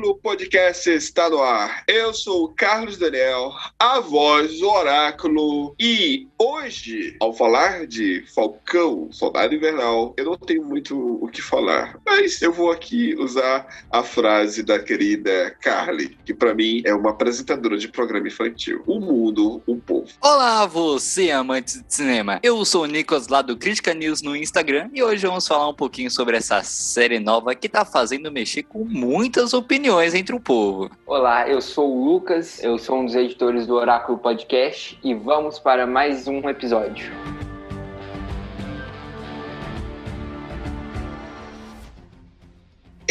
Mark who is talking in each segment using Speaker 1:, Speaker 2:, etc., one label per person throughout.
Speaker 1: Oráculo Podcast está no ar. Eu sou Carlos Daniel, a voz do Oráculo. E hoje, ao falar de Falcão, Soldado Invernal, eu não tenho muito o que falar. Mas eu vou aqui usar a frase da querida Carly, que para mim é uma apresentadora de programa infantil. O mundo, o povo.
Speaker 2: Olá, você amante de cinema. Eu sou o Nicolas lá do Crítica News no Instagram e hoje vamos falar um pouquinho sobre essa série nova que tá fazendo mexer com muitas opiniões entre o povo.
Speaker 3: Olá, eu sou o Lucas, eu sou um dos editores do Oráculo Podcast e vamos para mais um um episódio.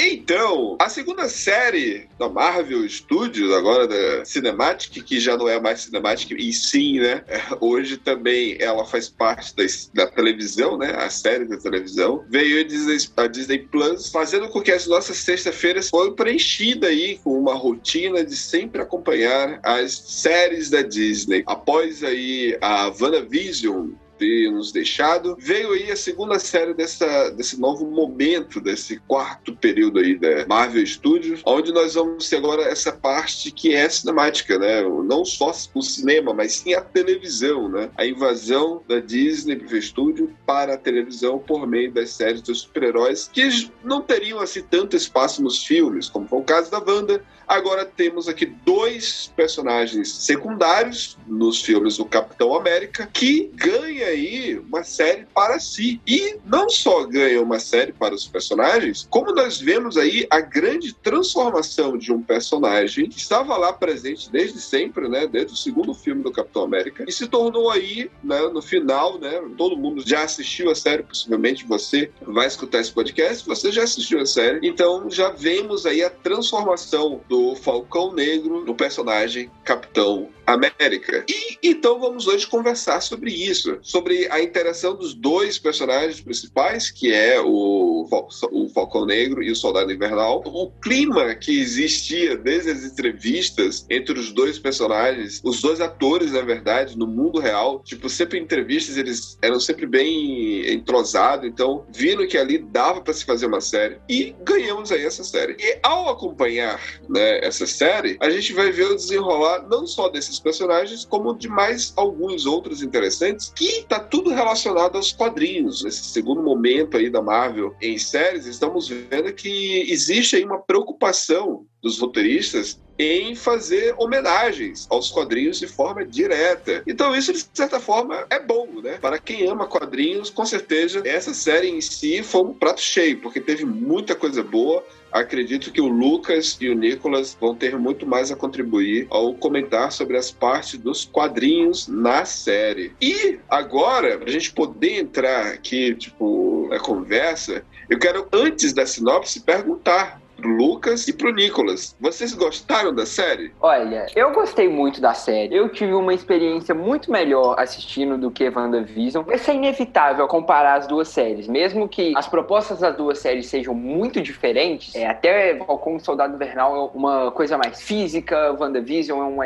Speaker 1: Então, a segunda série da Marvel Studios, agora da Cinematic, que já não é mais Cinematic, e sim, né? Hoje também ela faz parte da, televisão, né? A série da televisão. Veio a Disney, a Disney Plus, fazendo com que as nossas sextas-feiras foram preenchidas aí com uma rotina de sempre acompanhar as séries da Disney. Após aí a WandaVision, ter nos deixado. Veio aí a segunda série dessa, desse novo momento, desse quarto período aí da Marvel Studios, onde nós vamos ter agora essa parte que é cinemática, né? Não só o cinema, mas sim a televisão, né? A invasão da Disney Marvel Studio para a televisão por meio das séries dos super-heróis que não teriam assim tanto espaço nos filmes, como foi o caso da Wanda. Agora temos aqui dois personagens secundários nos filmes do Capitão América que ganha aí uma série para si. E não só ganha uma série para os personagens, como nós vemos aí a grande transformação de um personagem que estava lá presente desde sempre, né, desde o segundo filme do Capitão América, e se tornou aí, né, no final, né, todo mundo já assistiu a série, possivelmente você vai escutar esse podcast, você já assistiu a série, então já vemos aí a transformação do Falcão Negro no personagem Capitão América. E então vamos hoje conversar sobre isso, sobre a interação dos dois personagens principais, que é o, o Falcão Negro e o Soldado Invernal, o clima que existia desde as entrevistas entre os dois personagens, os dois atores, na verdade, no mundo real, tipo, sempre em entrevistas eles eram sempre bem entrosados, então viram que ali dava para se fazer uma série. E ganhamos aí essa série. E ao acompanhar, né, essa série, a gente vai ver o desenrolar não só desses personagens, como de mais alguns outros interessantes, que tá tudo relacionado aos quadrinhos. Nesse segundo momento aí da Marvel em séries, estamos vendo que existe aí uma preocupação dos roteiristas em fazer homenagens aos quadrinhos de forma direta. Então isso de certa forma é bom, né? Para quem ama quadrinhos, com certeza essa série em si foi um prato cheio, porque teve muita coisa boa. Acredito que o Lucas e o Nicolas vão ter muito mais a contribuir ao comentar sobre as partes dos quadrinhos na série. E agora, para a gente poder entrar aqui, tipo, na conversa, eu quero, antes da sinopse, perguntar pro Lucas e pro Nicolas. Vocês gostaram da série?
Speaker 3: Olha, eu gostei muito da série. Eu tive uma experiência muito melhor assistindo do que WandaVision. Isso é inevitável comparar as duas séries. Mesmo que as propostas das duas séries sejam muito diferentes, é, até Falcão e Soldado Invernal é uma coisa mais física, WandaVision é uma...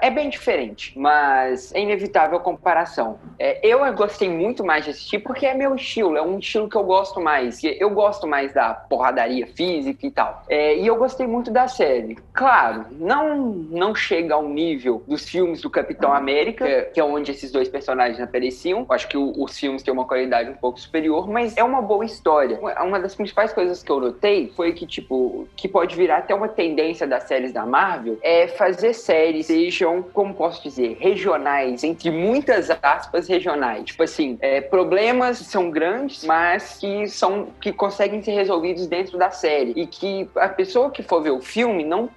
Speaker 3: É bem diferente, mas é inevitável a comparação. É, eu gostei muito mais de assistir porque é meu estilo, é um estilo que eu gosto mais. Eu gosto mais da porradaria física e tal. Fato. É, e eu gostei muito da série. Claro, não, não chega ao nível dos filmes do Capitão América, que é, que onde esses dois personagens apareciam. Acho que o, os filmes têm uma qualidade um pouco superior, mas é uma boa história. Uma das principais coisas que eu notei foi que, tipo, que pode virar até uma tendência das séries da Marvel é fazer séries sejam, como posso dizer, regionais, entre muitas aspas, regionais. Tipo assim, é, problemas são grandes, mas que são que conseguem ser resolvidos dentro da série e que a pessoa que for ver o filme não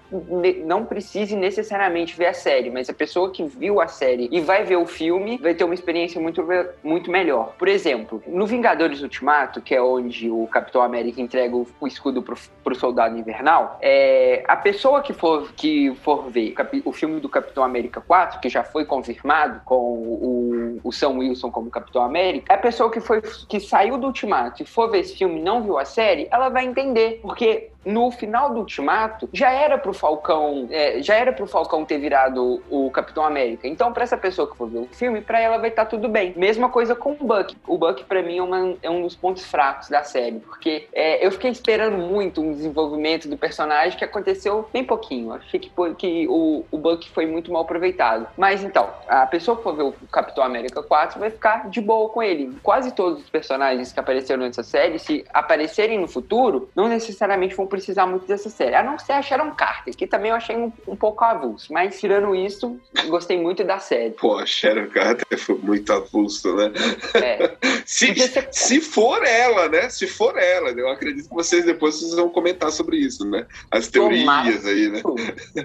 Speaker 3: não precise necessariamente ver a série, mas a pessoa que viu a série e vai ver o filme vai ter uma experiência muito muito melhor. Por exemplo, no Vingadores Ultimato, que é onde o Capitão América entrega o, o escudo pro, pro Soldado Invernal, é, a pessoa que for que for ver o filme do Capitão América 4, que já foi confirmado com o, o Sam Wilson como Capitão América, a pessoa que foi que saiu do Ultimato e for ver esse filme e não viu a série, ela vai entender, porque no final do Ultimato, já era pro Falcão, é, já era pro Falcão ter virado o Capitão América. Então, para essa pessoa que for ver o filme, para ela vai estar tá tudo bem. Mesma coisa com o Buck. O Buck, para mim, é, uma, é, um dos pontos fracos da série, porque é, eu fiquei esperando muito um desenvolvimento do personagem que aconteceu bem pouquinho. Achei que, que o, o Buck foi muito mal aproveitado. Mas então, a pessoa que for ver o Capitão América 4 vai ficar de boa com ele. Quase todos os personagens que apareceram nessa série, se aparecerem no futuro, não necessariamente vão precisar muito dessa série. A não ser a Sharon Carter, que também eu achei um, um pouco avulso. Mas tirando isso, gostei muito da série.
Speaker 1: Pô, a Sharon Carter foi muito avulso, né? É. se, ser... se for ela, né? Se for ela, eu acredito que vocês depois vocês vão comentar sobre isso, né? As teorias Tomara aí, né?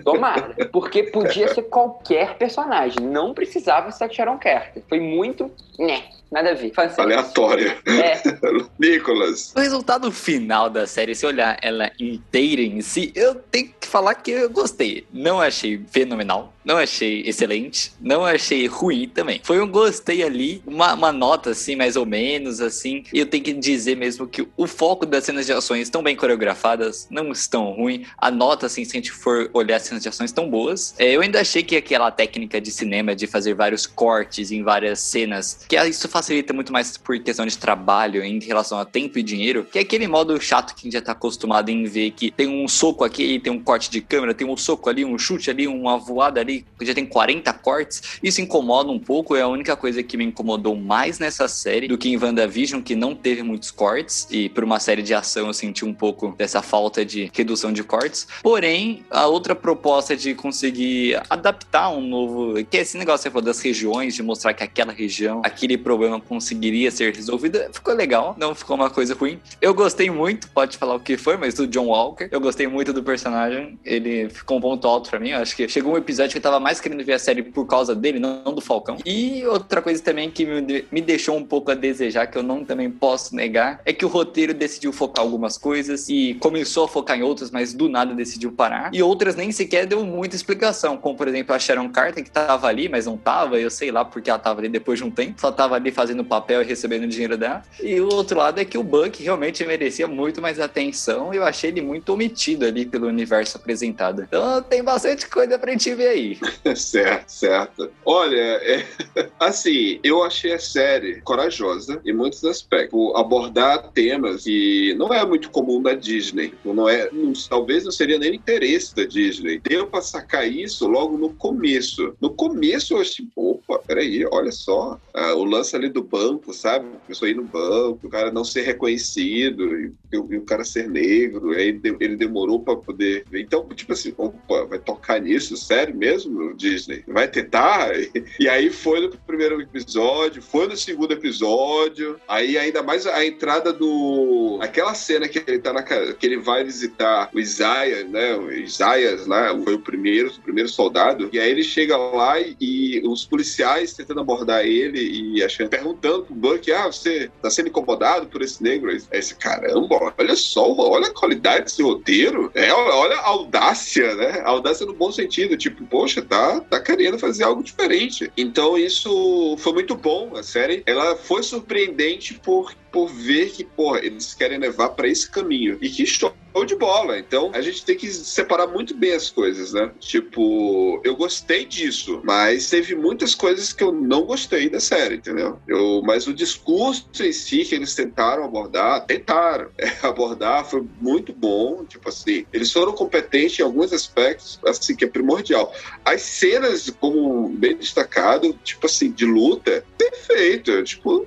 Speaker 3: Tomara. Porque podia ser qualquer personagem. Não precisava ser a Sharon Carter. Foi muito. Né. Nada a ver.
Speaker 1: Aleatória. É. Nicolas.
Speaker 2: O resultado final da série, se olhar ela inteira em si, eu tenho que falar que eu gostei. Não achei fenomenal, não achei excelente, não achei ruim também. Foi um gostei ali, uma, uma nota assim, mais ou menos, assim. E eu tenho que dizer mesmo que o foco das cenas de ações estão bem coreografadas, não estão ruim. A nota, assim, se a gente for olhar as cenas de ações, estão boas. É, eu ainda achei que aquela técnica de cinema de fazer vários cortes em várias cenas, que isso facilita muito mais por questão de trabalho em relação a tempo e dinheiro, que é aquele modo chato que a gente já tá acostumado em ver que tem um soco aqui, tem um corte de câmera, tem um soco ali, um chute ali, uma voada ali, já tem 40 cortes. Isso incomoda um pouco, é a única coisa que me incomodou mais nessa série do que em WandaVision, que não teve muitos cortes, e por uma série de ação eu senti um pouco dessa falta de redução de cortes. Porém, a outra proposta de conseguir adaptar um novo, que é esse negócio você falou das regiões, de mostrar que aquela região, aquele problema problema conseguiria ser resolvido. Ficou legal, não ficou uma coisa ruim. Eu gostei muito, pode falar o que foi, mas do John Walker. Eu gostei muito do personagem. Ele ficou um ponto alto para mim. Eu acho que chegou um episódio que eu tava mais querendo ver a série por causa dele, não do Falcão. E outra coisa também que me deixou um pouco a desejar, que eu não também posso negar, é que o roteiro decidiu focar algumas coisas e começou a focar em outras, mas do nada decidiu parar. E outras nem sequer deu muita explicação, como por exemplo a Sharon Carter, que tava ali, mas não tava. Eu sei lá porque ela tava ali depois de um tempo. Só tava ali fazendo papel e recebendo dinheiro dela. E o outro lado é que o Buck realmente merecia muito mais atenção. Eu achei ele muito omitido ali pelo universo apresentado. Então tem bastante coisa pra gente ver aí.
Speaker 1: certo, certo. Olha, é, assim, eu achei a série corajosa em muitos aspectos. Abordar temas que não é muito comum da Disney. Não é, não, talvez não seria nem interesse da Disney. Deu pra sacar isso logo no começo. No começo eu achei, opa, peraí, olha só. Ah, o lance ali do banco, sabe? A ir no banco, o cara não ser reconhecido e, e o cara ser negro, aí ele demorou para poder. Então, tipo assim, opa, vai tocar nisso? Sério mesmo, Disney? Vai tentar? E aí foi no primeiro episódio, foi no segundo episódio, aí ainda mais a entrada do... aquela cena que ele tá na que ele vai visitar o Isaiah, né? O Isaias lá, foi o primeiro, o primeiro soldado, e aí ele chega lá e, e os policiais tentando abordar ele e achando, perguntando pro Buck, ah, você tá sendo incomodado por esse negro? Aí esse caramba, olha só, olha a qualidade desse roteiro. É, olha a audácia, né? A audácia no bom sentido, tipo, tá, tá querendo fazer algo diferente. Então isso foi muito bom. A série, ela foi surpreendente por por ver que, porra, eles querem levar para esse caminho. E que história show de bola. Então a gente tem que separar muito bem as coisas, né? Tipo, eu gostei disso, mas teve muitas coisas que eu não gostei da série, entendeu? Eu, mas o discurso em si que eles tentaram abordar, tentaram é, abordar, foi muito bom. Tipo assim, eles foram competentes em alguns aspectos, assim, que é primordial. As cenas, como bem destacado, tipo assim, de luta, perfeito. Tipo,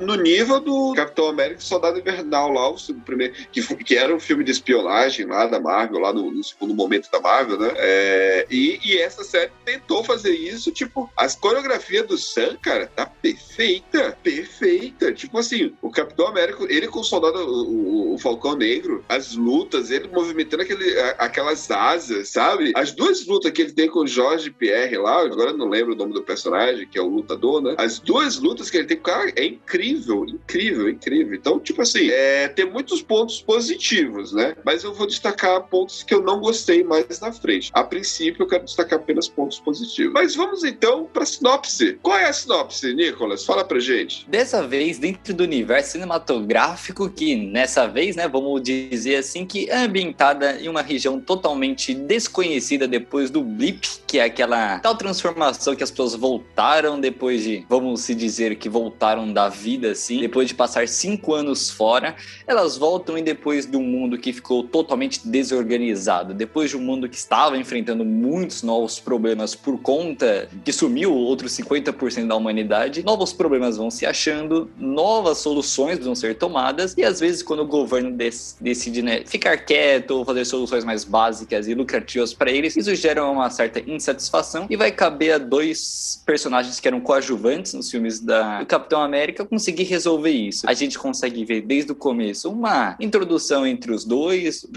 Speaker 1: no nível do Capitão América Soldado Invernal lá, o primeiro, que, que era um filme de espionagem lá da Marvel, lá no, no segundo momento da Marvel, né? É, e, e, essa série tentou fazer isso, tipo, as coreografias do Sam, cara, tá perfeita, perfeita. Tipo assim, o Capitão América, ele com o soldado, o, o Falcão Negro, as lutas, ele movimentando aquele, aquelas asas, sabe? As duas lutas que ele tem com o Jorge Pierre lá, agora não lembro o nome do personagem, que é o lutador, né? As duas lutas que ele tem cara é incrível, incrível, incrível. Então, tipo assim, é, tem muitos pontos positivos, né? Mas eu vou destacar pontos que eu não gostei mais na frente. A princípio, eu quero destacar apenas pontos positivos. Mas vamos então para sinopse. Qual é a sinopse, Nicolas? Fala pra gente.
Speaker 2: Dessa vez, dentro do universo cinematográfico, que nessa vez, né, vamos dizer assim, que é ambientada em uma região totalmente desconhecida depois do blip, que é aquela tal transformação que as pessoas voltaram depois de, vamos se dizer que voltaram da vida, assim, depois de passar cinco anos fora, elas voltam e depois de um mundo ficou totalmente desorganizado, depois de um mundo que estava enfrentando muitos novos problemas por conta que sumiu outros 50% da humanidade, novos problemas vão se achando, novas soluções vão ser tomadas e às vezes quando o governo decide né, ficar quieto ou fazer soluções mais básicas e lucrativas para eles, isso gera uma certa insatisfação e vai caber a dois personagens que eram coadjuvantes nos filmes da, do Capitão América conseguir resolver isso. A gente consegue ver desde o começo uma introdução entre os dois,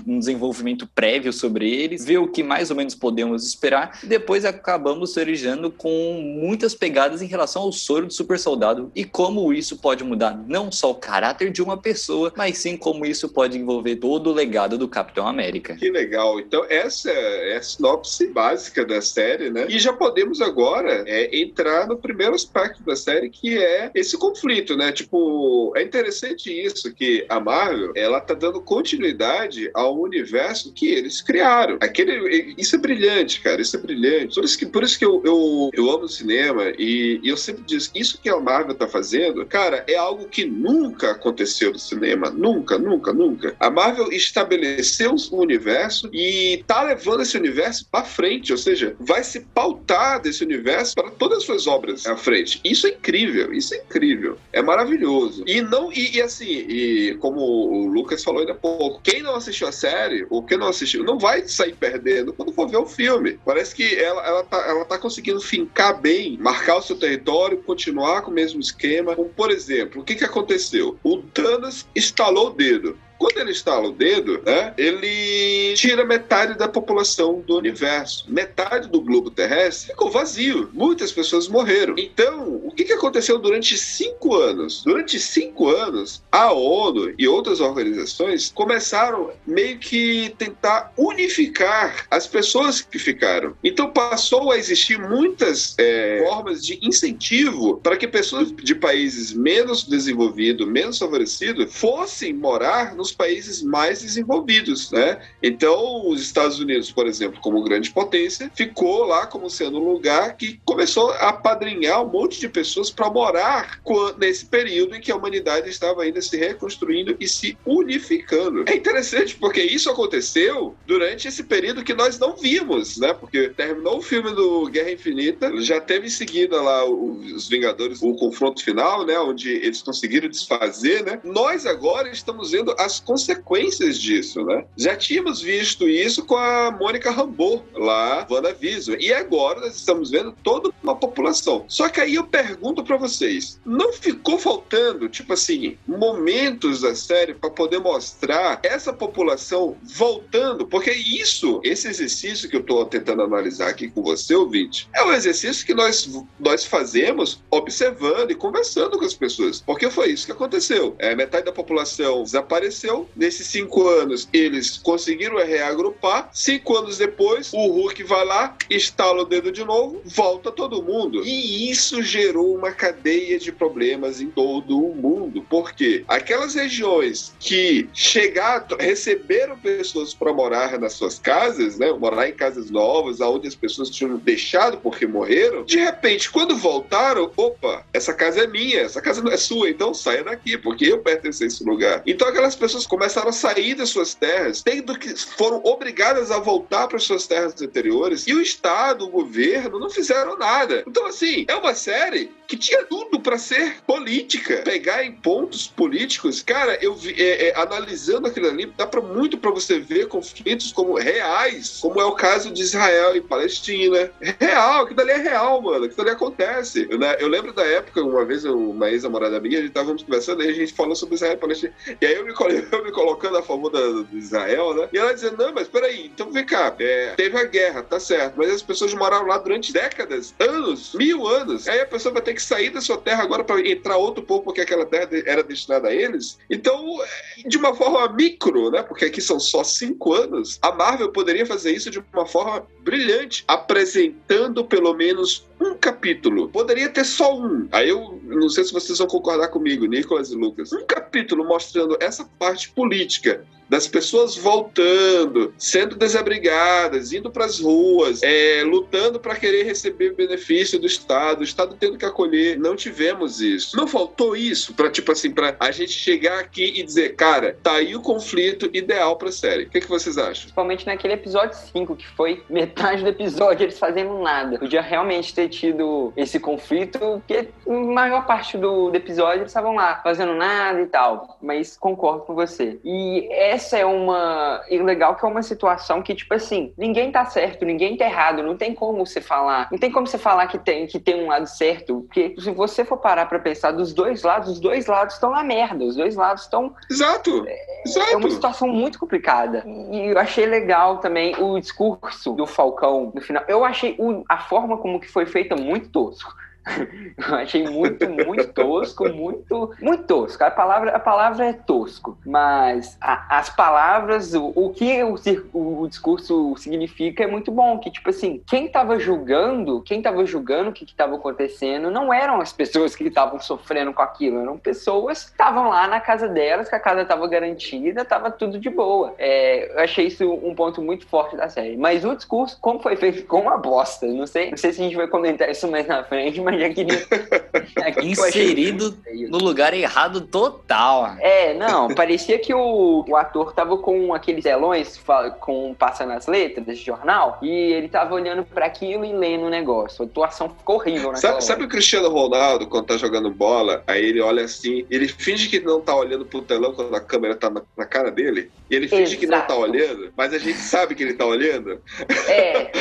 Speaker 2: um desenvolvimento prévio sobre eles, ver o que mais ou menos podemos esperar, e depois acabamos originando com muitas pegadas em relação ao soro do super soldado e como isso pode mudar não só o caráter de uma pessoa, mas sim como isso pode envolver todo o legado do Capitão América.
Speaker 1: Que legal. Então, essa é a sinopse básica da série, né? E já podemos agora é, entrar no primeiro aspecto da série, que é esse conflito, né? Tipo, é interessante isso, que a Marvel, ela tá dando continuidade ao universo que eles criaram. Aquele, isso é brilhante, cara, isso é brilhante. Por isso que, por isso que eu, eu, eu amo o cinema e, e eu sempre digo, isso que a Marvel tá fazendo, cara, é algo que nunca aconteceu no cinema. Nunca, nunca, nunca. A Marvel estabeleceu um universo e tá levando esse universo para frente, ou seja, vai se pautar desse universo para todas as suas obras à frente. Isso é incrível, isso é incrível. É maravilhoso. E não, e, e assim, e como o Lucas falou ainda há pouco, quem não assistiu a série, ou quem não assistiu, não vai sair perdendo quando for ver o filme. Parece que ela, ela, tá, ela tá conseguindo fincar bem, marcar o seu território, continuar com o mesmo esquema. Como, por exemplo, o que, que aconteceu? O Thanos estalou o dedo. Quando ele estala o dedo, né, ele tira metade da população do universo. Metade do globo terrestre ficou vazio. Muitas pessoas morreram. Então, o que, aconteceu durante cinco anos? Durante cinco anos, a ONU e outras organizações começaram meio que tentar unificar as pessoas que ficaram. Então, passou a existir muitas é, formas de incentivo para que pessoas de países menos desenvolvidos, menos favorecidos, fossem morar no nos países mais desenvolvidos, né? Então, os Estados Unidos, por exemplo, como grande potência, ficou lá como sendo um lugar que começou a padrinhar um monte de pessoas para morar nesse período em que a humanidade estava ainda se reconstruindo e se unificando. É interessante porque isso aconteceu durante esse período que nós não vimos, né? Porque terminou o filme do Guerra Infinita, já teve em seguida lá os Vingadores, o confronto final, né? Onde eles conseguiram desfazer, né? Nós agora estamos vendo as as consequências disso, né? Já tínhamos visto isso com a Mônica Rambeau lá, WandaVision, e agora nós estamos vendo toda uma população. Só que aí eu pergunto para vocês, não ficou faltando, tipo assim, momentos da série para poder mostrar essa população voltando? Porque isso, esse exercício que eu estou tentando analisar aqui com você, ouvinte, é um exercício que nós, nós fazemos observando e conversando com as pessoas. Porque foi isso que aconteceu. É, metade da população desapareceu aconteceu. Nesses cinco anos, eles conseguiram reagrupar. Cinco anos depois, o Hulk vai lá, estala o dedo de novo, volta todo mundo. E isso gerou uma cadeia de problemas em todo o mundo. Por quê? Aquelas regiões que chegaram, receberam pessoas para morar nas suas casas, né? Morar em casas novas, aonde as pessoas tinham deixado porque morreram. De repente, quando voltaram, opa, essa casa é minha, essa casa não é sua, então saia daqui, porque eu pertenço a esse lugar. Então aquelas pessoas começaram a sair das suas terras, tendo que foram obrigadas a voltar para suas terras anteriores, e o Estado, o governo, não fizeram nada. Então, assim, é uma série que tinha tudo para ser política. Pegar em pontos políticos, cara, eu vi, é, é, analisando aquilo ali, dá para muito para você ver conflitos como reais, como é o caso de Israel e Palestina. Real, aquilo ali é real, mano. Aquilo ali acontece. Eu, né, eu lembro da época, uma vez, uma ex-namorada minha, a gente estávamos conversando e a gente falou sobre Israel e Palestina. E aí eu me, eu me colocando a favor da, do Israel, né? E ela dizendo, não, mas peraí, então vem cá, é, teve a guerra, tá certo, mas as pessoas moraram lá durante décadas, anos, mil anos. Aí a pessoa vai ter que sair da sua terra agora para entrar outro povo porque aquela terra era destinada a eles. Então, é, de uma forma micro, né? Porque aqui são só cinco anos, a Marvel poderia fazer isso de uma forma brilhante, apresentando pelo menos um capítulo. Poderia ter só um. Aí eu não sei se vocês vão concordar comigo, Nicolas e Lucas. Um capítulo mostrando essa parte política das pessoas voltando, sendo desabrigadas, indo para as ruas, é, lutando para querer receber benefício do Estado, o Estado tendo que acolher. Não tivemos isso. Não faltou isso para tipo assim, para a gente chegar aqui e dizer, cara, tá aí o conflito ideal para série. O que, que vocês acham?
Speaker 3: Principalmente naquele episódio 5, que foi metade do episódio eles fazendo nada. Podia realmente ter tido esse conflito, porque a maior parte do, do episódio eles estavam lá fazendo nada e tal. Mas concordo com você. E essa é uma. E legal que é uma situação que, tipo assim, ninguém tá certo, ninguém tá errado, não tem como você falar. Não tem como você falar que tem, que tem um lado certo. Porque se você for parar pra pensar dos dois lados, os dois lados estão na merda. Os dois lados estão.
Speaker 1: Exato! Exato!
Speaker 3: É uma situação muito complicada. E eu achei legal também o discurso do Falcão no final. Eu achei o, a forma como que foi feita muito tosco. Eu achei muito, muito tosco, muito, muito tosco. A palavra, a palavra é tosco, mas a, as palavras, o, o que o, o, discurso significa é muito bom. Que, tipo assim, quem tava julgando, quem tava julgando o que estava acontecendo, não eram as pessoas que estavam sofrendo com aquilo, eram pessoas que estavam lá na casa delas, que a casa estava garantida, estava tudo de boa. É, eu achei isso um ponto muito forte da série. Mas o discurso, como foi feito, ficou uma bosta. Não sei, não sei se a gente vai comentar isso mais na frente, mas já queria.
Speaker 2: Inserido no lugar errado total.
Speaker 3: É, não, parecia que o, o ator tava com aqueles telões com passa nas letras desse jornal e ele tava olhando para aquilo e lendo o negócio. A atuação ficou horrível, né?
Speaker 1: Sabe, sabe, o Cristiano Ronaldo, quando tá jogando bola, aí ele olha assim, ele finge que não tá olhando pro telão quando a câmera tá na, na cara dele, e ele finge Exato. que não tá olhando, mas a gente sabe que ele tá olhando. É.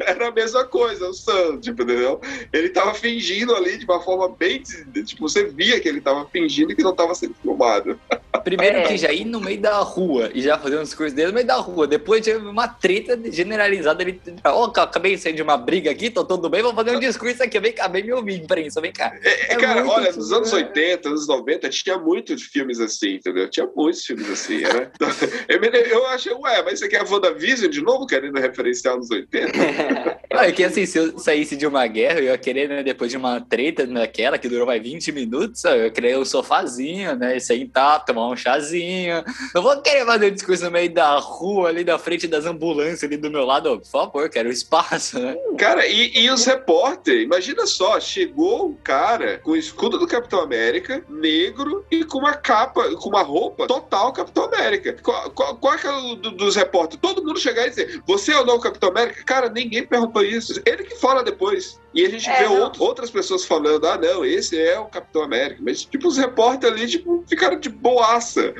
Speaker 1: Era a mesma coisa, o tipo, entendeu? Ele tava fingindo ali de uma forma bem. Tipo, você via que ele tava fingindo que não tava sendo filmado.
Speaker 2: Primeiro é. que já ir no meio da rua e já fazer um discurso dele no meio da rua. Depois de uma treta generalizada. Ele, oh, acabei de sair de uma briga aqui, tô tudo bem, vou fazer um discurso aqui. Vem cá, vem me ouvir, imprensa, vem cá.
Speaker 1: É, é cara, olha, nos anos 80, anos 90, tinha muitos filmes assim, entendeu? Tinha muitos filmes assim, né? eu, eu achei, ué, mas você quer a WandaVision de novo, querendo referenciar anos 80?
Speaker 2: é que assim, se eu saísse de uma guerra, eu ia querer, né, depois de uma treta naquela, que durou mais 20 minutos, eu ia querer um sofazinho, né, sentar, tomar um chazinho. Não vou querer fazer um discurso no meio da rua, ali da frente das ambulâncias ali do meu lado, por favor, quero espaço, né?
Speaker 1: Cara, e, e os repórteres, imagina só, chegou um cara com o escudo do Capitão América, negro, e com uma capa, com uma roupa total Capitão América. Qual, qual, qual é, o do, dos repórteres? Todo mundo chegar e dizer, você é ou não Capitão América? Cara, ninguém perguntou isso. Ele que fala depois. E a gente é, vê outras pessoas falando, ah, não, esse é o Capitão América. Mas, tipo, os repórteres ali, tipo, ficaram de boaça.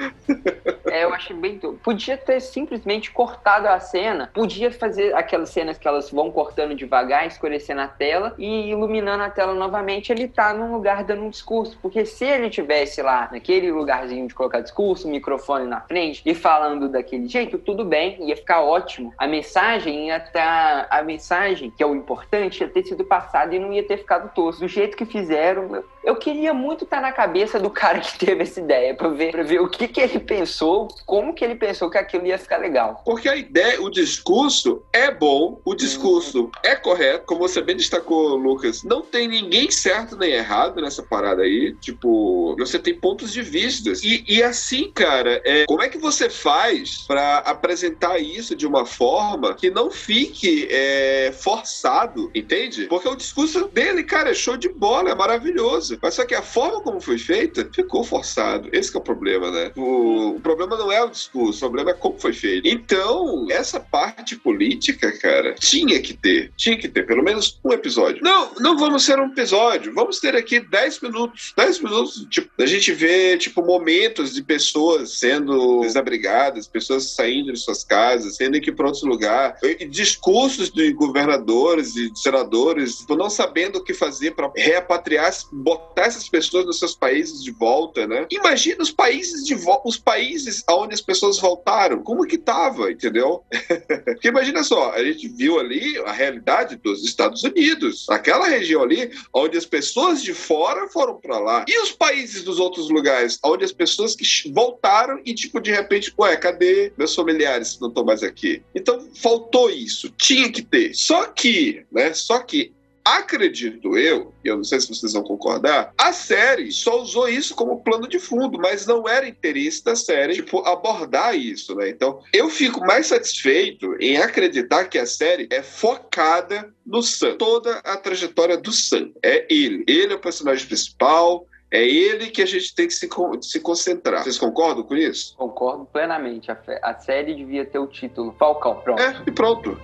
Speaker 3: É, eu achei bem... Podia ter simplesmente cortado a cena. Podia fazer aquelas cenas que elas vão cortando devagar, escurecendo a tela e iluminando a tela novamente. Ele tá num lugar dando um discurso. Porque se ele tivesse lá, naquele lugarzinho de colocar discurso, microfone na frente e falando daquele jeito, tudo bem, ia ficar ótimo. A mensagem ia estar... A mensagem, que é o importante, ia ter sido passada passado e não ia ter ficado tosco. Do jeito que fizeram, Eu queria muito estar na cabeça do cara que teve essa ideia, pra ver, pra ver o que, que ele pensou, como que ele pensou que aquilo ia ficar legal.
Speaker 1: Porque a ideia, o discurso é bom, o discurso é correto, como você bem destacou, Lucas. Não tem ninguém certo nem errado nessa parada aí. Tipo, você tem pontos de vistas. E, e assim, cara, é, como é que você faz para apresentar isso de uma forma que não fique é, forçado, entende? Porque o discurso dele, cara, é show de bola, é maravilhoso. Mas só que a forma como foi feita ficou forçado. Esse é o problema, né? O, o problema não é o discurso, o problema é como foi feito. Então, essa parte política, cara, tinha que ter. Tinha que ter pelo menos um episódio. Não, não vamos ser um episódio. Vamos ter aqui 10 minutos. 10 minutos, tipo, a gente vê, tipo, momentos de pessoas sendo desabrigadas, pessoas saindo de suas casas, tendo que para outro lugar. Discursos de governadores e senadores, tipo, não sabendo o que fazer para repatriar, botar essas pessoas nos seus países de volta, né? Imagina os países de os países onde as pessoas voltaram, como que tava, entendeu? Porque imagina só, a gente viu ali a realidade dos Estados Unidos, aquela região ali onde as pessoas de fora foram para lá. E os países dos outros lugares, onde as pessoas que voltaram e tipo de repente, ué, cadê meus familiares não estão mais aqui? Então faltou isso, tinha que ter. Só que, né, só que Acredito eu, e eu não sei se vocês vão concordar, a série só usou isso como plano de fundo, mas não era interesse da série, tipo, abordar isso, né? Então, eu fico mais satisfeito em acreditar que a série é focada no Sam. Toda a trajetória do Sam. É ele. Ele é o personagem principal, é ele que a gente tem que se, se concentrar. Vocês concordam com isso?
Speaker 3: Concordo plenamente. A, a série devia ter o título Falcão. Pronto.
Speaker 1: É, e pronto.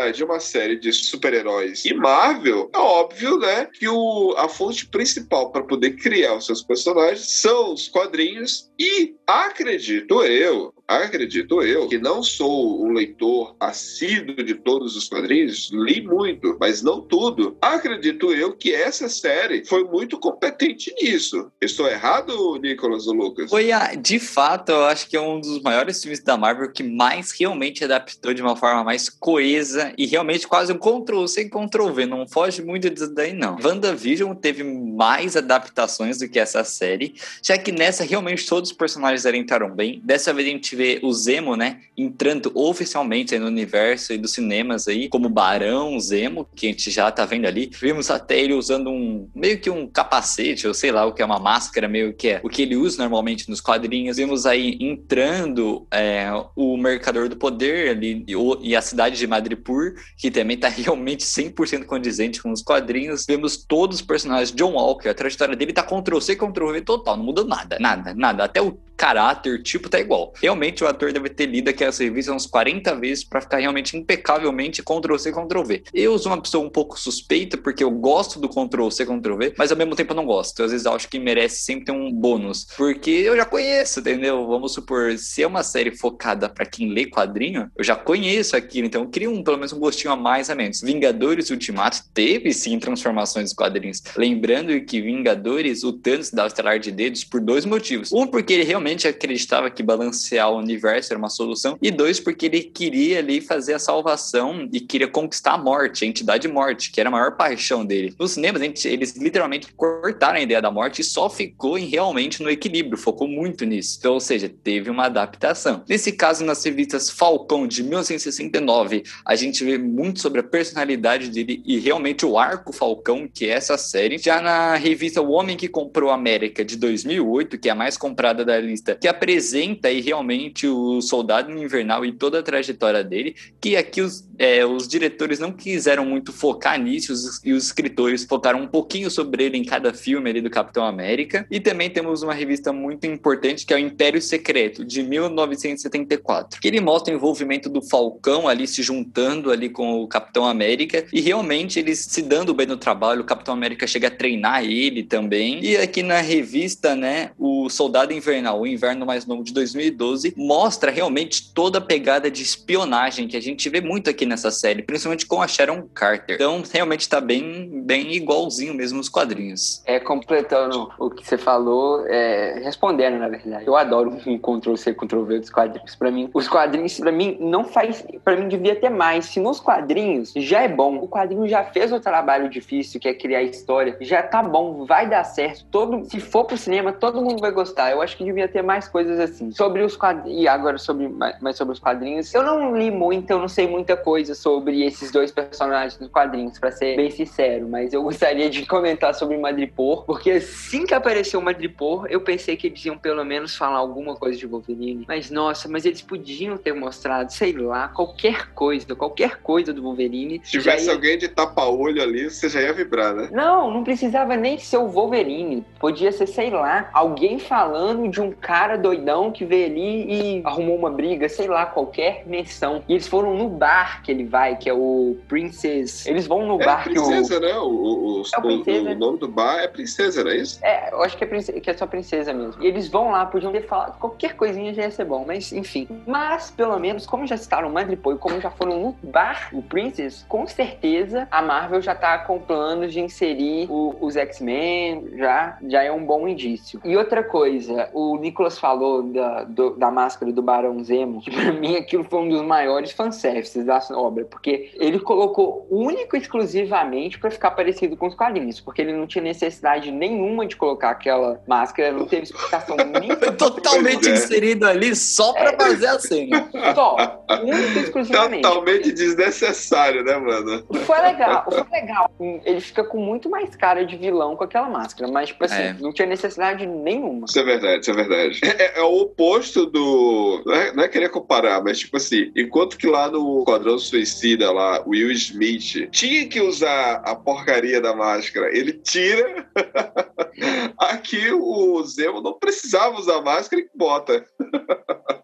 Speaker 1: Tratar de uma série de super-heróis. E Marvel, é óbvio, né, que o, a fonte principal para poder criar os seus personagens são os quadrinhos. E acredito eu, acredito eu, que não sou um leitor assíduo de todos os quadrinhos, li muito, mas não tudo. Acredito eu que essa série foi muito competente nisso. Estou errado, Nicolas ou Lucas?
Speaker 2: Foi, a, de fato, eu acho que é um dos maiores filmes da Marvel que mais realmente adaptou de uma forma mais coesa e realmente quase um Ctrl-C e Ctrl-V. Não foge muito disso daí, não. WandaVision teve mais adaptações do que essa série, já que nessa realmente todos os personagens entraram bem. Dessa vez a gente vê o Zemo, né, entrando oficialmente no universo e dos cinemas aí, como Barão Zemo, que a gente já tá vendo ali. Vimos até ele usando um, meio que um capacete, ou sei lá, o que é uma máscara, meio que é o que ele usa normalmente nos quadrinhos. Vimos aí entrando é, o Mercador do Poder ali e, a cidade de Madripoor, que também tá realmente 100% condizente com os quadrinhos. Vemos todos os personagens. John Walker, a trajetória dele tá Ctrl-C, Ctrl-V total, não mudou nada, nada, nada. Até o caráter, tipo, tá igual. Realmente o ator deve ter lido aquela revista uns 40 vezes para ficar realmente impecavelmente Ctrl-C, Ctrl-V. Eu sou uma pessoa um pouco suspeita, porque eu gosto do Ctrl-C, Ctrl-V, mas ao mesmo tempo eu não gosto. Às vezes eu acho que merece sempre ter um bônus, porque eu já conheço, entendeu? Vamos supor, se é uma série focada para quem lê quadrinho, eu já conheço aquilo, então eu queria um, pelo menos um gostinho a mais a menos. Vingadores Ultimato teve sim transformações dos quadrinhos. Lembrando que Vingadores, o Thanos dá o estelar de dedos por dois motivos. Um, porque ele realmente realmente acreditava que balancear o universo era uma solução, e dois, porque ele queria ali fazer a salvação e queria conquistar a morte, a entidade morte, que era a maior paixão dele. Nos cinemas, eles literalmente cortaram a ideia da morte e só ficou em realmente no equilíbrio, focou muito nisso. Então, ou seja, teve uma adaptação. Nesse caso, nas revistas Falcão de 1969, a gente vê muito sobre a personalidade dele e realmente o arco Falcão, que é essa série. Já na revista O Homem que Comprou a América de 2008, que é a mais comprada da revista que apresenta aí realmente o Soldado Invernal e toda a trajetória dele, que aqui os, é, os diretores não quiseram muito focar nisso os, e os escritores focaram um pouquinho sobre ele em cada filme ali do Capitão América. E também temos uma revista muito importante que é o Império Secreto, de 1974, que ele mostra o envolvimento do Falcão ali se juntando ali com o Capitão América e realmente eles se dando bem no trabalho, o Capitão América chega a treinar ele também. E aqui na revista, né, o Soldado Invernal, o Inverno Mais Novo de 2012, mostra realmente toda a pegada de espionagem que a gente vê muito aqui nessa série, principalmente com a Sharon Carter. Então, realmente tá bem, bem igualzinho mesmo os quadrinhos.
Speaker 3: É, completando o que você falou, é, respondendo, na verdade. Eu adoro um Ctrl-C, Ctrl-V dos quadrinhos. Pra mim, os quadrinhos, pra mim, não faz... Pra mim, devia ter mais. Se nos quadrinhos já é bom, o quadrinho já fez o trabalho difícil, que é criar história, já tá bom, vai dar certo. Todo, se for pro cinema, todo mundo vai gostar. Eu acho que devia ter mais coisas assim. Sobre os quadrinhos, e agora sobre, mais sobre os quadrinhos, eu não li muito, eu não sei muita coisa sobre esses dois personagens dos quadrinhos, para ser bem sincero, mas eu gostaria de comentar sobre Madripoor, porque assim que apareceu Madripoor, eu pensei que eles iam pelo menos falar alguma coisa de Wolverine. Mas nossa, mas eles podiam ter mostrado, sei lá, qualquer coisa, qualquer coisa do Wolverine.
Speaker 1: Se tivesse
Speaker 3: ia...
Speaker 1: alguém de tapa-olho ali, você já ia vibrar, né?
Speaker 3: Não, não precisava nem ser o Wolverine. Podia ser, sei lá, alguém falando de um cara doidão que veio ali e arrumou uma briga, sei lá, qualquer menção. E eles foram no bar que ele vai, que é o Princess. Eles vão no
Speaker 1: é
Speaker 3: bar
Speaker 1: princesa,
Speaker 3: que o.
Speaker 1: né? O, o,
Speaker 3: É o princesa.
Speaker 1: o, nome do bar é princesa, não é isso?
Speaker 3: É, eu acho que é, princesa, que é só princesa mesmo. E eles vão lá, podiam ter falado qualquer coisinha já ia ser bom, mas enfim. Mas, pelo menos, como já citaram o Madripoor e como já foram no bar, o Princess, com certeza a Marvel já tá com planos de inserir o- os X-Men, já, já é um bom indício. E outra coisa, o Nicolas falou da, do- da máscara do Barão Zemo, que pra mim aquilo foi um dos maiores fanservices da obra, porque ele colocou único e exclusivamente pra ficar parecido com os quadrinhos, porque ele não tinha necessidade nenhuma de colocar aquela máscara, não teve explicação nenhuma.
Speaker 2: Foi totalmente
Speaker 1: é.
Speaker 2: inserido ali só pra fazer a cena.
Speaker 3: Só, único e exclusivamente.
Speaker 1: Totalmente desnecessário, né, mano?
Speaker 3: E foi legal, foi legal. Ele fica com muito mais cara de vilão com aquela máscara, mas, tipo assim,
Speaker 2: É.
Speaker 3: não tinha necessidade nenhuma.
Speaker 1: Isso é verdade, isso é verdade. É, é o oposto do. Não é, não é querer comparar, mas tipo assim, enquanto que lá no Quadrão Suicida, lá, Will Smith tinha que usar a porcaria da máscara, ele tira. Aqui o Zemo não precisava usar máscara e bota.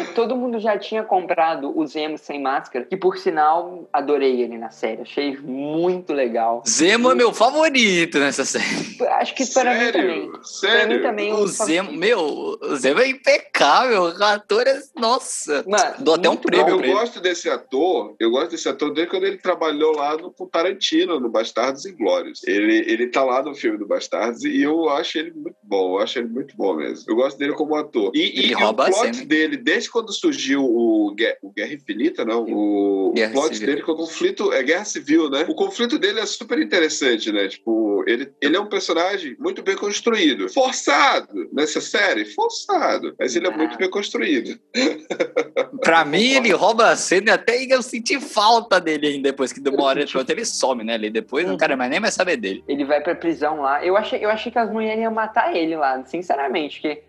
Speaker 3: É, todo mundo já tinha comprado o Zemo sem máscara, que por sinal adorei ele na série, achei muito legal.
Speaker 2: Zemo é meu favorito nessa série.
Speaker 3: Acho que para mim também. Pra
Speaker 1: Sério?
Speaker 3: mim também
Speaker 2: O Zemo, meu, o Zemo é impecável. O ator é. Nossa.
Speaker 3: Mano,
Speaker 2: Dou até um prêmio
Speaker 3: bom.
Speaker 1: Eu
Speaker 2: pra ele.
Speaker 1: gosto desse ator, eu gosto desse ator desde quando ele trabalhou lá no, com Tarantino, no Bastardos Inglórios. Ele, ele tá lá no filme do Bastardos e eu acho ele muito bom, eu acho ele muito bom mesmo. Eu gosto dele como ator. E, e-
Speaker 2: Ele
Speaker 1: e o
Speaker 2: rouba a
Speaker 1: plot dele, desde quando surgiu o, Guerra, o Guerra Infinita, não, o, o
Speaker 2: Guerra
Speaker 1: plot
Speaker 2: Civil.
Speaker 1: dele, que é o conflito, é Guerra Civil, né? O conflito dele é super interessante, né? Tipo, ele, ele é um personagem muito bem construído. Forçado nessa série, forçado, mas ele é muito
Speaker 3: Ah.
Speaker 1: bem construído.
Speaker 2: Pra mim, ele rouba a cena e até eu senti falta dele ainda depois que de uma hora de outra ele some, né? Ali depois não quero mais nem mais saber dele.
Speaker 3: Ele vai pra prisão lá. Eu achei, eu achei que as mulheres iam matar ele lá, sinceramente. Que,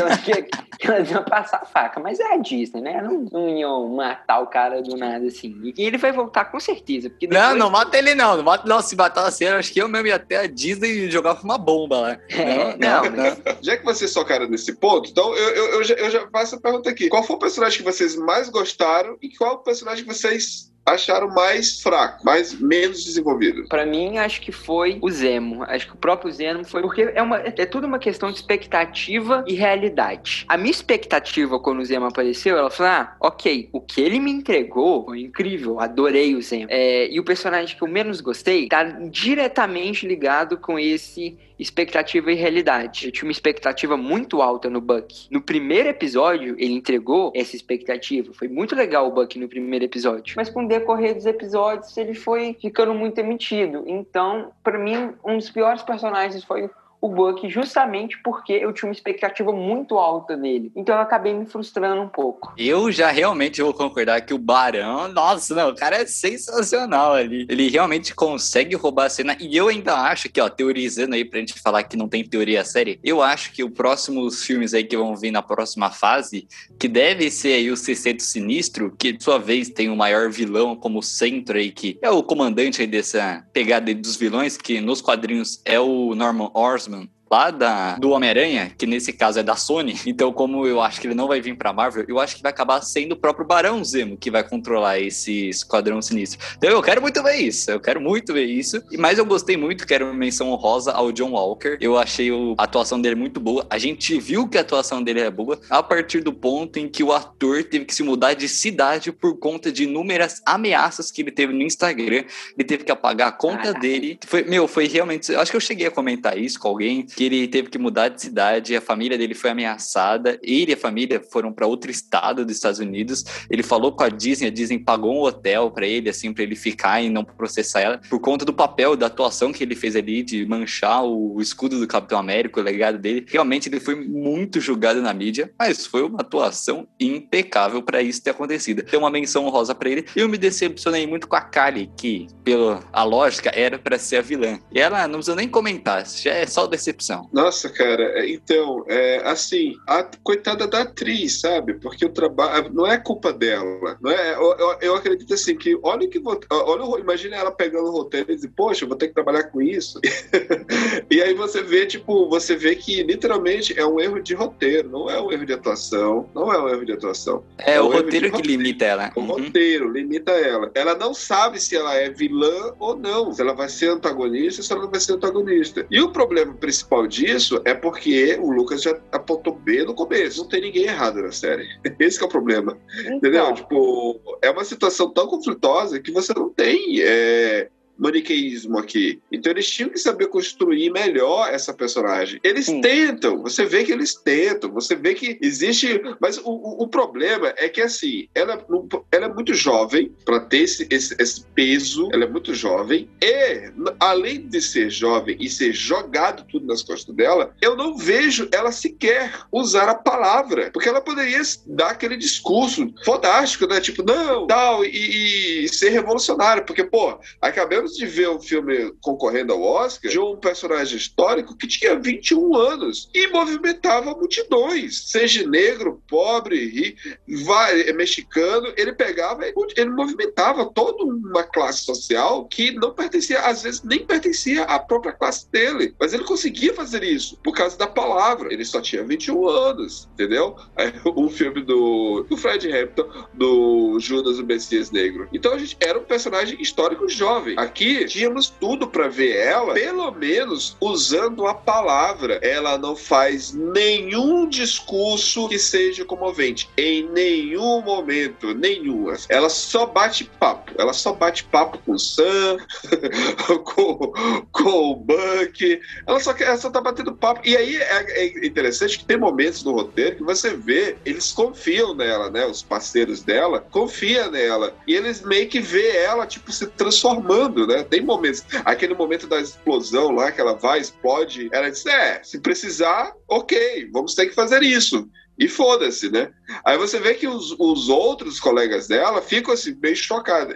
Speaker 3: eu achei que elas iam passar a faca. Mas é a Disney, né? Não, não iam matar o cara do nada assim. E ele vai voltar com certeza. Porque
Speaker 2: Não,
Speaker 3: depois-
Speaker 2: não mata ele não. Não, mata, não se matar a cena, acho que eu mesmo ia até a Disney e jogava uma bomba lá.
Speaker 3: É,
Speaker 2: não,
Speaker 3: não,
Speaker 2: não.
Speaker 1: Já que vocês tocaram nesse ponto, então eu, eu, eu já, eu já faço a pergunta aqui. Qual foi o personagem que vocês mais gostaram e qual o personagem que vocês acharam mais fraco, mais menos desenvolvido?
Speaker 3: Pra mim, acho que foi o Zemo. Acho que o próprio Zemo foi. Porque é, uma, é tudo uma questão de expectativa e realidade. A minha expectativa quando o Zemo apareceu, ela falou: ah, ok, o que ele me entregou foi incrível, adorei o Zemo. É, e o personagem que eu menos gostei tá diretamente ligado com esse expectativa e realidade. Eu tinha uma expectativa muito alta no Buck. No primeiro episódio, ele entregou essa expectativa. Foi muito legal o Buck no primeiro episódio. Mas com o decorrer dos episódios, ele foi ficando muito emitido. Então, pra mim, um dos piores personagens foi o Buck justamente porque eu tinha uma expectativa muito alta nele. Então eu acabei me frustrando um pouco.
Speaker 2: Eu já realmente vou concordar que o Barão, nossa, não, o cara é sensacional ali. Ele realmente consegue roubar a cena. E eu ainda acho que, ó, teorizando aí pra gente falar que não tem teoria séria, eu acho que os próximos filmes aí que vão vir na próxima fase, que deve ser aí o Sexteto Sinistro, que de sua vez tem o maior vilão como centro aí, que é o comandante aí dessa pegada dos vilões, que nos quadrinhos é o Norman Osborn, lá da, do Homem-Aranha, que nesse caso é da Sony, então como eu acho que ele não vai vir pra Marvel, eu acho que vai acabar sendo o próprio Barão Zemo que vai controlar esse Esquadrão Sinistro. Então eu quero muito ver isso, eu quero muito ver isso. Mas eu gostei muito, quero menção honrosa ao John Walker. Eu achei a atuação dele muito boa. A gente viu que a atuação dele é boa a partir do ponto em que o ator teve que se mudar de cidade por conta de inúmeras ameaças que ele teve no Instagram. Ele teve que apagar a conta dele. Foi, meu, foi realmente. Eu acho que eu cheguei a comentar isso com alguém, que ele teve que mudar de cidade, a família dele foi ameaçada, ele e a família foram para outro estado dos Estados Unidos. Ele falou com a Disney, a Disney pagou um hotel para ele, assim, para ele ficar e não processar ela, por conta do papel, da atuação que ele fez ali, de manchar o, escudo do Capitão América, o legado dele. Realmente ele foi muito julgado na mídia, mas foi uma atuação impecável para isso ter acontecido. Tem uma menção rosa para ele. Eu me decepcionei muito com a Kali, que, pela lógica, era para ser a vilã. E ela não precisa nem comentar, já é só decepção.
Speaker 1: Nossa, cara, é, então, é, assim, a coitada da atriz, sabe? Porque o trabalho não é culpa dela. Não é, eu, eu, eu acredito assim que olha que olha, imagina ela pegando o roteiro e dizer, poxa, vou ter que trabalhar com isso. e aí você vê, tipo, você vê que literalmente é um erro de roteiro, não é um erro de atuação, não é um erro de atuação.
Speaker 2: É, é um o roteiro que roteiro. limita ela.
Speaker 1: O uhum. roteiro limita ela. Ela não sabe se ela é vilã ou não, se ela vai ser antagonista ou se ela não vai ser antagonista. E o problema principal disso é porque o Lucas já apontou B no começo. Não tem ninguém errado na série. Esse é o problema. Então. Entendeu? Tipo, é uma situação tão conflitosa que você não tem é, maniqueísmo aqui. Então eles tinham que saber construir melhor essa personagem. Eles Sim. tentam, você vê que eles tentam, você vê que existe. Mas o, o, problema é que assim, ela, ela é muito jovem para ter esse, esse, esse, peso, ela é muito jovem, e além de ser jovem e ser jogado tudo nas costas dela, eu não vejo ela sequer usar a palavra, porque ela poderia dar aquele discurso fantástico, né? Tipo, não, tal, e, e ser revolucionário, porque, pô, acabei de ver um filme concorrendo ao Oscar de um personagem histórico que tinha 21 anos e movimentava multidões, seja negro, pobre, vai, mexicano, ele pegava, ele movimentava toda uma classe social que não pertencia, às vezes nem pertencia à própria classe dele, mas ele conseguia fazer isso por causa da palavra. Ele só tinha 21 anos, entendeu? O filme do, do Fred Hampton, do Judas o Messias Negro. Então a gente era um personagem histórico jovem. Aqui tínhamos tudo para ver ela, pelo menos usando a palavra. Ela não faz nenhum discurso que seja comovente, em nenhum momento, nenhum. Ela só bate papo. Ela só bate papo com o Sam, com, com o Buck. Ela só, ela só tá batendo papo. E aí é, é interessante que tem momentos no roteiro que você vê, eles confiam nela, né? Os parceiros dela confiam nela. E eles meio que vê ela, tipo, se transformando né? Tem momentos. Aquele momento da explosão lá, que ela vai, explode. Ela diz: é, se precisar, ok, vamos ter que fazer isso. E foda-se, né? Aí você vê que os, os outros colegas dela ficam assim, meio chocados.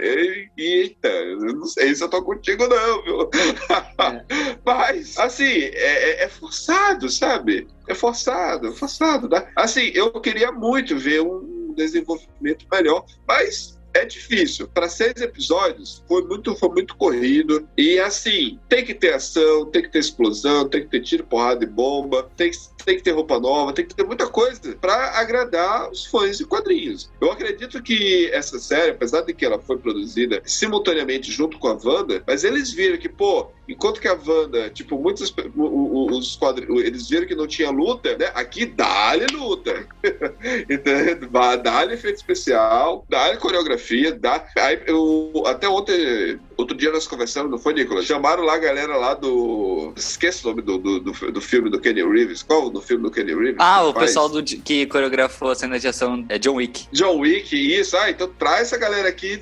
Speaker 1: Eita, eu não sei se eu tô contigo, não, viu? É. Mas, assim, é, é, é, forçado, sabe? É forçado, forçado. Né? Assim, eu queria muito ver um desenvolvimento melhor, mas é difícil. Para seis episódios, foi muito, foi muito corrido. E assim, tem que ter ação, tem que ter explosão, tem que ter tiro, porrada e bomba, tem que, tem que ter roupa nova, tem que ter muita coisa para agradar os fãs de quadrinhos. Eu acredito que essa série, apesar de que ela foi produzida simultaneamente junto com a Wanda, mas eles viram que, pô, enquanto que a Wanda, tipo, muitos os quadrinhos, eles viram que não tinha luta, né? Aqui dá-lhe luta. então, dá-lhe efeito especial, dá-lhe coreografia, dá. Aí, eu, até ontem outro dia nós conversamos, não foi, Nicolas? Chamaram lá a galera lá do. Esqueço o nome do, do, do, do filme do Kenny Reeves. Qual do filme do Kenny Reeves?
Speaker 2: Ah, o faz? pessoal do, que coreografou a cena de ação é John Wick.
Speaker 1: John Wick, isso. Ah, então traz essa galera aqui,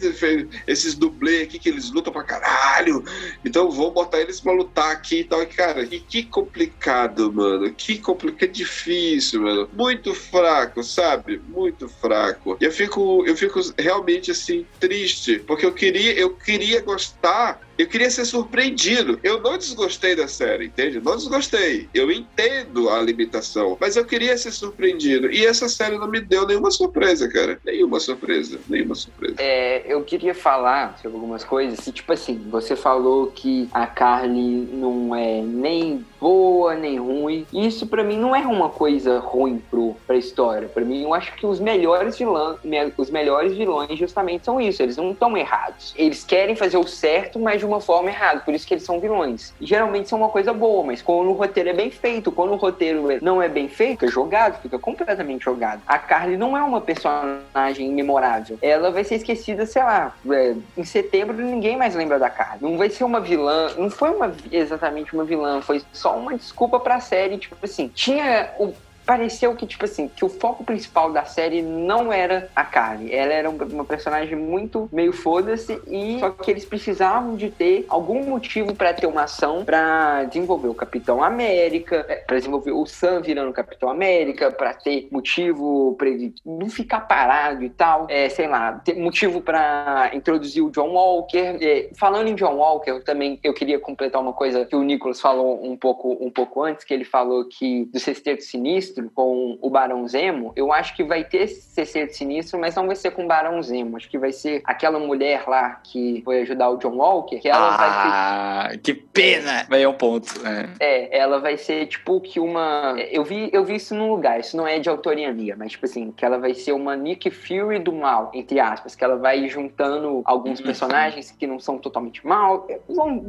Speaker 1: esses dublês aqui que eles lutam pra caralho. Então vou botar eles pra lutar aqui e tal. Cara, que, que complicado, mano. Que complicado, difícil, mano. Muito fraco, sabe? Muito fraco. E eu fico, eu fico realmente assim, triste. Porque eu queria, eu queria gostar eu queria ser surpreendido. Eu não desgostei da série, entende? Não desgostei. Eu entendo a limitação, mas eu queria ser surpreendido. E essa série não me deu nenhuma surpresa, cara. Nenhuma surpresa. Nenhuma surpresa.
Speaker 3: É, eu queria falar sobre algumas coisas. Tipo assim, você falou que a Carly não é nem boa nem ruim. Isso para mim não é uma coisa ruim pro, pra história. Para mim, eu acho que os melhores vilões, os melhores vilões justamente são isso. Eles não estão errados. Eles querem fazer o certo, mas uma forma errada. Por isso que eles são vilões. Geralmente são uma coisa boa, mas quando o roteiro é bem feito, quando o roteiro não é bem feito, é jogado, fica completamente jogado. A Carly não é uma personagem memorável. Ela vai ser esquecida, sei lá, é, em setembro ninguém mais lembra da Carly. Não vai ser uma vilã, não foi uma, exatamente uma vilã, foi só uma desculpa pra série, tipo assim, tinha o pareceu que, tipo assim, que o foco principal da série não era a Carly. Ela era uma personagem muito meio foda-se e só que eles precisavam de ter algum motivo para ter uma ação para desenvolver o Capitão América, é, para desenvolver o Sam virando Capitão América, para ter motivo para ele não ficar parado e tal. É, sei lá, ter motivo para introduzir o John Walker. É, falando em John Walker, eu também eu queria completar uma coisa que o Nicholas falou um pouco um pouco antes, que ele falou que do Sexteto Sinistro Sinistro com o Barão Zemo, eu acho que vai ter CC de Sinistro, mas não vai ser com o Barão Zemo. Acho que vai ser aquela mulher lá que foi ajudar o John Walker, que ela
Speaker 2: ah,
Speaker 3: vai
Speaker 2: ser... que pena! Vai é um ponto. É.
Speaker 3: é. ela vai ser tipo que uma... Eu vi, eu vi isso num lugar, isso não é de autoria minha, mas tipo assim, que ela vai ser uma Nick Fury do mal, entre aspas, que ela vai juntando alguns uhum. personagens que não são totalmente mal,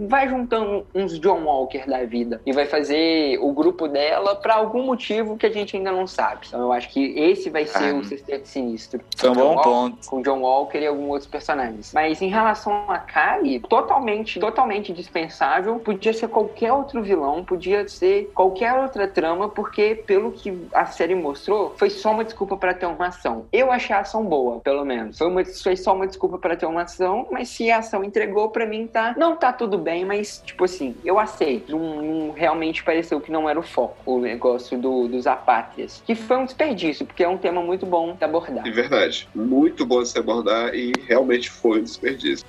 Speaker 3: vai juntando uns John Walker da vida e vai fazer o grupo dela para algum motivo que a gente ainda não sabe. Então eu acho que esse vai ser ah. o Sexteto Sinistro.
Speaker 2: Foi um bom Walker, ponto.
Speaker 3: Com John Walker e alguns outros personagens. Mas em relação a Kali, totalmente, totalmente dispensável. Podia ser qualquer outro vilão, podia ser qualquer outra trama, porque pelo que a série mostrou, foi só uma desculpa para ter uma ação. Eu achei a ação boa, pelo menos. Foi, uma, foi só uma desculpa para ter uma ação, mas se a ação entregou para mim, tá. Não tá tudo bem, mas, tipo assim, eu aceito. Não, não realmente pareceu que não era o foco, o negócio do, dos apátrias. Que foi um desperdício, porque é um tema muito bom de abordar.
Speaker 1: De verdade. Muito bom de se abordar e realmente foi um desperdício.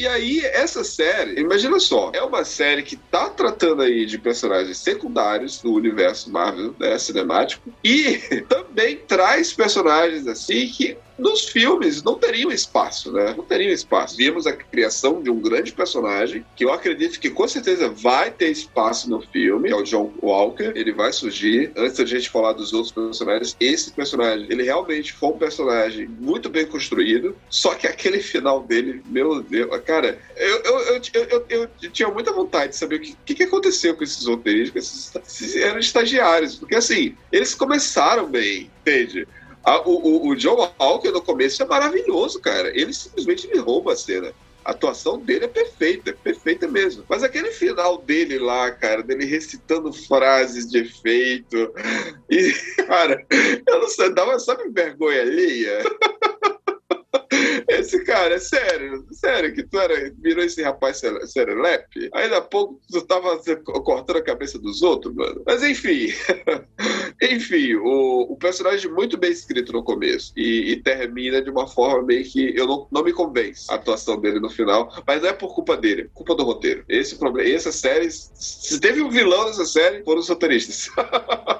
Speaker 1: E aí, essa série, imagina só, é uma série que tá tratando aí de personagens secundários do universo Marvel, né, cinemático, e também traz personagens assim que nos filmes não teriam espaço, né? Não teriam espaço. Vimos a criação de um grande personagem que eu acredito que com certeza vai ter espaço no filme, que é o John Walker. Ele vai surgir. Antes da gente falar dos outros personagens, esse personagem, ele realmente foi um personagem muito bem construído. Só que aquele final dele, meu Deus, cara, eu, eu, eu, eu, tinha muita vontade de saber o que, que aconteceu com esses roteiristas, esses eram estagiários, porque assim, eles começaram bem, entende? O, o, o John Walker no começo é maravilhoso, cara. Ele simplesmente me rouba a cena. A atuação dele é perfeita, perfeita mesmo. Mas aquele final dele lá, cara, dele recitando frases de efeito. E, cara, eu não sei, dava, sabe vergonha alheia? Esse cara, é sério, sério, que tu era, virou esse rapaz serelepe. Ainda há pouco tu tava cortando a cabeça dos outros, mano. Mas enfim, enfim, o, o personagem muito bem escrito no começo e, e, termina de uma forma meio que eu não, não me convence a atuação dele no final, mas não é por culpa dele, é culpa do roteiro. Esse problema, essa série, se teve um vilão nessa série, foram os roteiristas.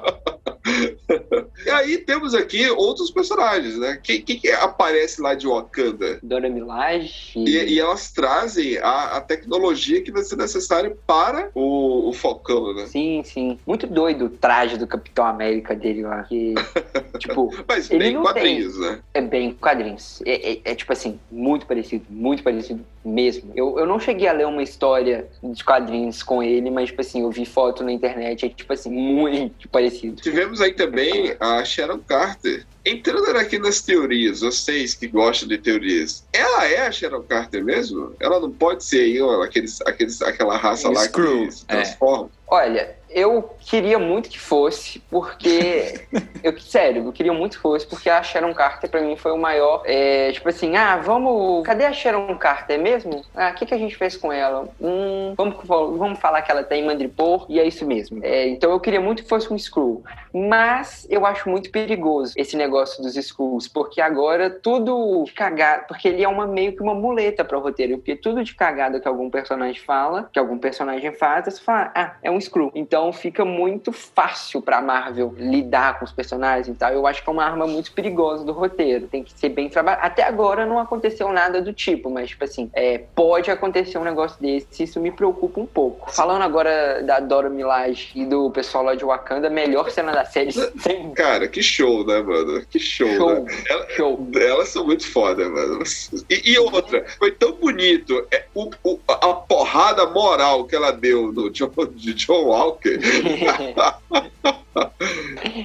Speaker 1: E aí temos aqui outros personagens, né? Quem, quem que aparece lá de Wakanda?
Speaker 3: Dora Milaje.
Speaker 1: E, e elas trazem a, a tecnologia que vai ser necessária para o, o Falcão, né?
Speaker 3: Sim, sim. Muito doido o traje do Capitão América dele lá. Que, tipo,
Speaker 1: Mas bem quadrinhos, né?
Speaker 3: é bem quadrinhos. É, é- é, tipo assim, muito parecido, muito parecido mesmo. Eu, eu não cheguei a ler uma história de quadrinhos com ele, mas, tipo assim, eu vi foto na internet, é tipo assim, muito parecido.
Speaker 1: Tivemos aí também a Sharon Carter. Entrando aqui nas teorias, vocês que gostam de teorias, ela é a Sharon Carter mesmo? Ela não pode ser aí, ó, aqueles, aqueles, aquela raça lá que se
Speaker 2: é.
Speaker 1: transforma?
Speaker 3: Olha, eu queria muito que fosse, porque. eu, sério, eu queria muito que fosse, porque a Sharon Carter pra mim foi o maior. é, tipo assim, ah, vamos. Cadê a Sharon Carter mesmo? Ah, o que, que a gente fez com ela? Hum, vamos, vamos falar que ela tem Mandripor, e é isso mesmo. É, então eu queria muito que fosse um Skrull. Mas eu acho muito perigoso esse negócio dos Skrulls, porque agora tudo de cagada. Porque ele é uma meio que uma muleta para o roteiro, porque tudo de cagada que algum personagem fala, que algum personagem faz, você fala, ah, é um Skrull. Então fica muito fácil pra Marvel lidar com os personagens e tal. Eu acho que é uma arma muito perigosa do roteiro. Tem que ser bem trabalhado. Até agora não aconteceu nada do tipo, mas, tipo assim, é, pode acontecer um negócio desse, isso me preocupa um pouco. Falando agora da Dora Milaje e do pessoal lá de Wakanda, melhor cena da série sem
Speaker 1: Cara, que show, né, mano? Que show,
Speaker 3: show.
Speaker 1: né? Ela-
Speaker 3: Show.
Speaker 1: Elas são muito foda, mano. E, e outra, foi tão bonito é, o, o- a porrada moral que ela deu no John, de John Walker.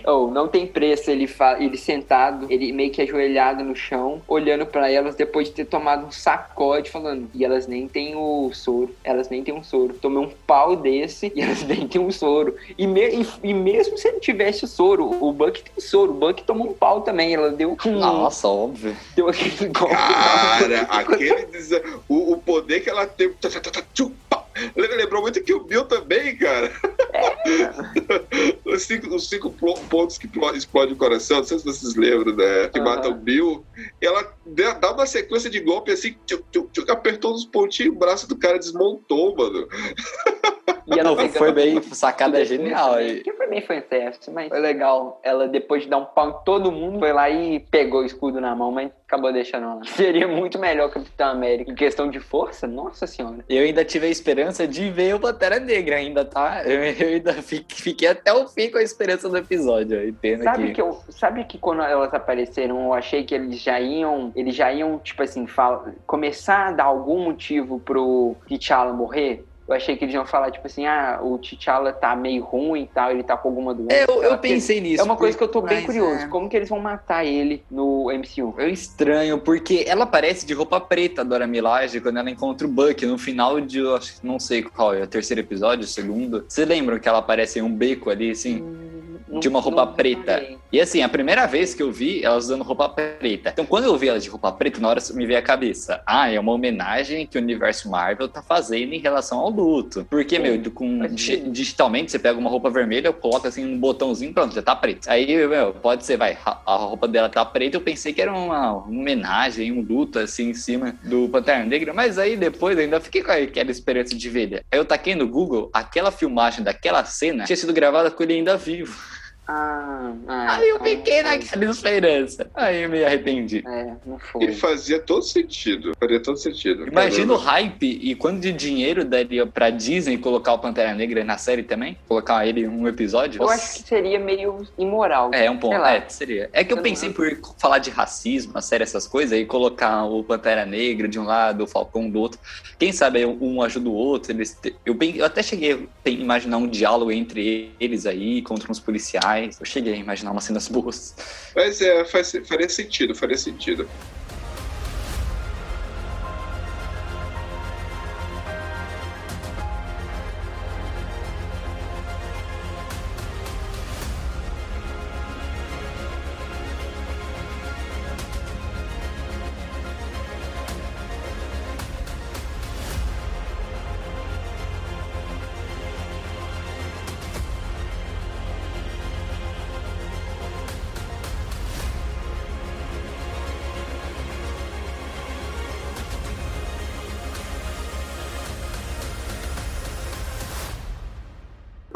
Speaker 3: Oh, não tem preço ele, ele sentado, ele meio que ajoelhado no chão, olhando pra elas depois de ter tomado um sacode, falando, e elas nem têm o soro, elas nem têm um soro. Tomei um pau desse e elas nem têm um soro. E, me- e- e mesmo se ele tivesse o soro, o Buck tem soro, o Buck tomou um pau também, ela deu um.
Speaker 2: Nossa, óbvio.
Speaker 3: Deu aquele golpe.
Speaker 1: Cara, aquele o, o poder que ela teve. Lembrou muito que o Bill também, cara. os, cinco, os cinco pontos que plo- explode o coração, não sei se vocês lembram, né? Que
Speaker 3: Aham.
Speaker 1: mata o Bill. Ela dá uma sequência de golpe assim, tchum, tchum, tchum, apertou uns pontinhos, o braço do cara desmontou, mano.
Speaker 3: E
Speaker 2: foi bem sacada genial. E-
Speaker 3: Que pra mim foi um teste, mas foi legal. Ela, depois de dar um pau em todo mundo, foi lá e pegou o escudo na mão, mas acabou deixando lá. Seria muito melhor Capitão América. Em questão de força, nossa senhora.
Speaker 2: Eu ainda tive a esperança de ver o Pantera Negra ainda, tá? Eu, eu ainda fi- fiquei até o fim com a esperança do episódio. Pena
Speaker 3: Sabe
Speaker 2: que...
Speaker 3: que, eu, sabe que quando elas apareceram, eu achei que eles já iam, eles já iam, tipo assim, fal- começar a dar algum motivo pro T'Challa morrer? Eu achei que eles iam falar, tipo assim, ah, o T'Challa tá meio ruim e tal, ele tá com alguma doença.
Speaker 2: É, eu, eu pensei nisso.
Speaker 3: É uma coisa que eu tô bem curioso.
Speaker 2: é.
Speaker 3: Como que eles vão matar ele no MCU?
Speaker 2: É estranho, porque ela aparece de roupa preta, a Dora Milaje, quando ela encontra o Buck no final de, eu acho não sei qual é, o terceiro episódio, segundo. Vocês lembram que ela aparece em um beco ali, assim?
Speaker 3: Não-
Speaker 2: De uma roupa preta. E assim, a primeira vez que eu vi elas usando roupa preta. Então, quando eu vi elas de roupa preta, na hora me veio a cabeça. Ah, é uma homenagem que o universo Marvel tá fazendo em relação ao luto. Porque, meu, com, digitalmente, você pega uma roupa vermelha, coloca assim um botãozinho, pronto, já tá preto. Aí, meu, pode ser, vai, a roupa dela tá preta, eu pensei que era uma, uma homenagem, um luto, assim, em cima do Pantera Negra. Mas aí, depois, eu ainda fiquei com aquela esperança de ver. Aí eu taquei no Google, aquela filmagem daquela cena tinha sido gravada com ele ainda vivo.
Speaker 3: Ah, ah,
Speaker 2: Aí eu
Speaker 3: então
Speaker 2: fiquei
Speaker 3: não foi.
Speaker 2: naquela esperança. Aí eu me arrependi.
Speaker 3: É, não
Speaker 1: E
Speaker 3: foi.
Speaker 1: fazia todo sentido. Faria todo sentido.
Speaker 2: Imagina o hype e quanto de dinheiro daria pra Disney colocar o Pantera Negra na série também? Colocar ele em um episódio?
Speaker 3: Eu acho que seria meio imoral.
Speaker 2: É, um ponto. É, seria. É que eu
Speaker 3: Eu não
Speaker 2: pensei por falar de racismo, a série, essas coisas, e colocar o Pantera Negra de um lado, o Falcão do outro. Quem sabe um ajuda o outro. Eles te- eu, pen- eu até cheguei a imaginar um diálogo entre eles aí, contra uns policiais. Eu cheguei a imaginar umas cenas boas.
Speaker 1: Mas é, faz, faria sentido, faria sentido.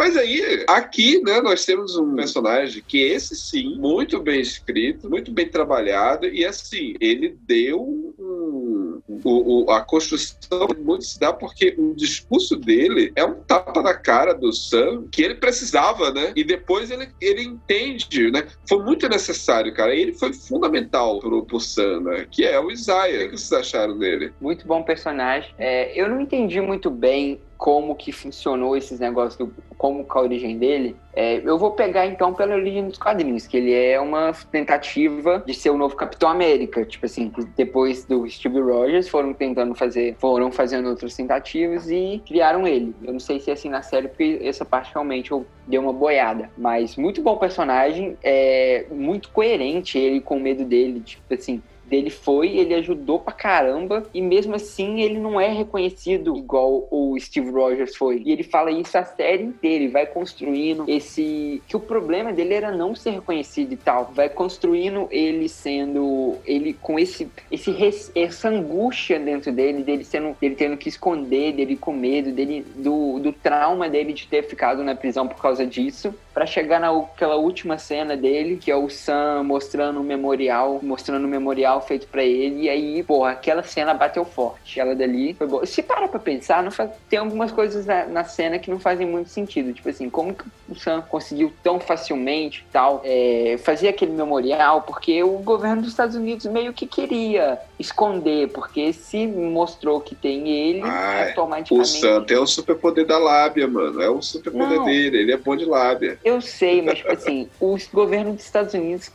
Speaker 1: Mas aí, aqui, né, nós temos um personagem que esse sim, muito bem escrito, muito bem trabalhado, e assim, ele deu um, o, o, a construção muito se dá porque o discurso dele é um tapa na cara do Sam que ele precisava, né? E depois ele, ele entende, né? Foi muito necessário, cara. Ele foi fundamental pro, pro Sam, né? Que é o Isaiah. O que vocês acharam dele?
Speaker 3: Muito bom personagem. É, eu não entendi muito bem como que funcionou esses negócios, do, como com a origem dele, é, eu vou pegar então pela origem dos quadrinhos, que ele é uma tentativa de ser o novo Capitão América, tipo assim, depois do Steve Rogers foram tentando fazer, foram fazendo outras tentativas e criaram ele. Eu não sei se é assim na série, porque essa parte realmente eu dei uma boiada, mas muito bom personagem, é muito coerente ele com o medo dele, tipo assim, dele foi, ele ajudou pra caramba, e mesmo assim ele não é reconhecido igual o Steve Rogers foi. E ele fala isso a série inteira, e vai construindo esse. que o problema dele era não ser reconhecido e tal. Vai construindo ele sendo. ele com esse, esse essa angústia dentro dele, dele sendo. dele tendo que esconder, dele com medo, dele, do, do trauma dele de ter ficado na prisão por causa disso para chegar naquela última cena dele, que é o Sam mostrando o memorial, mostrando o memorial feito para ele, e aí, porra, aquela cena bateu forte. Ela dali foi boa. Se para pra pensar, não faz... tem algumas coisas na, na, cena que não fazem muito sentido. Tipo assim, como que o Sam conseguiu tão facilmente tal é, fazer aquele memorial? Porque o governo dos Estados Unidos meio que queria esconder, porque se mostrou que tem ele, Ai, automaticamente.
Speaker 1: O Sam tem o superpoder da lábia, mano. É o superpoder dele, ele é bom de lábia.
Speaker 3: Eu sei, mas, tipo assim, o governo dos Estados Unidos,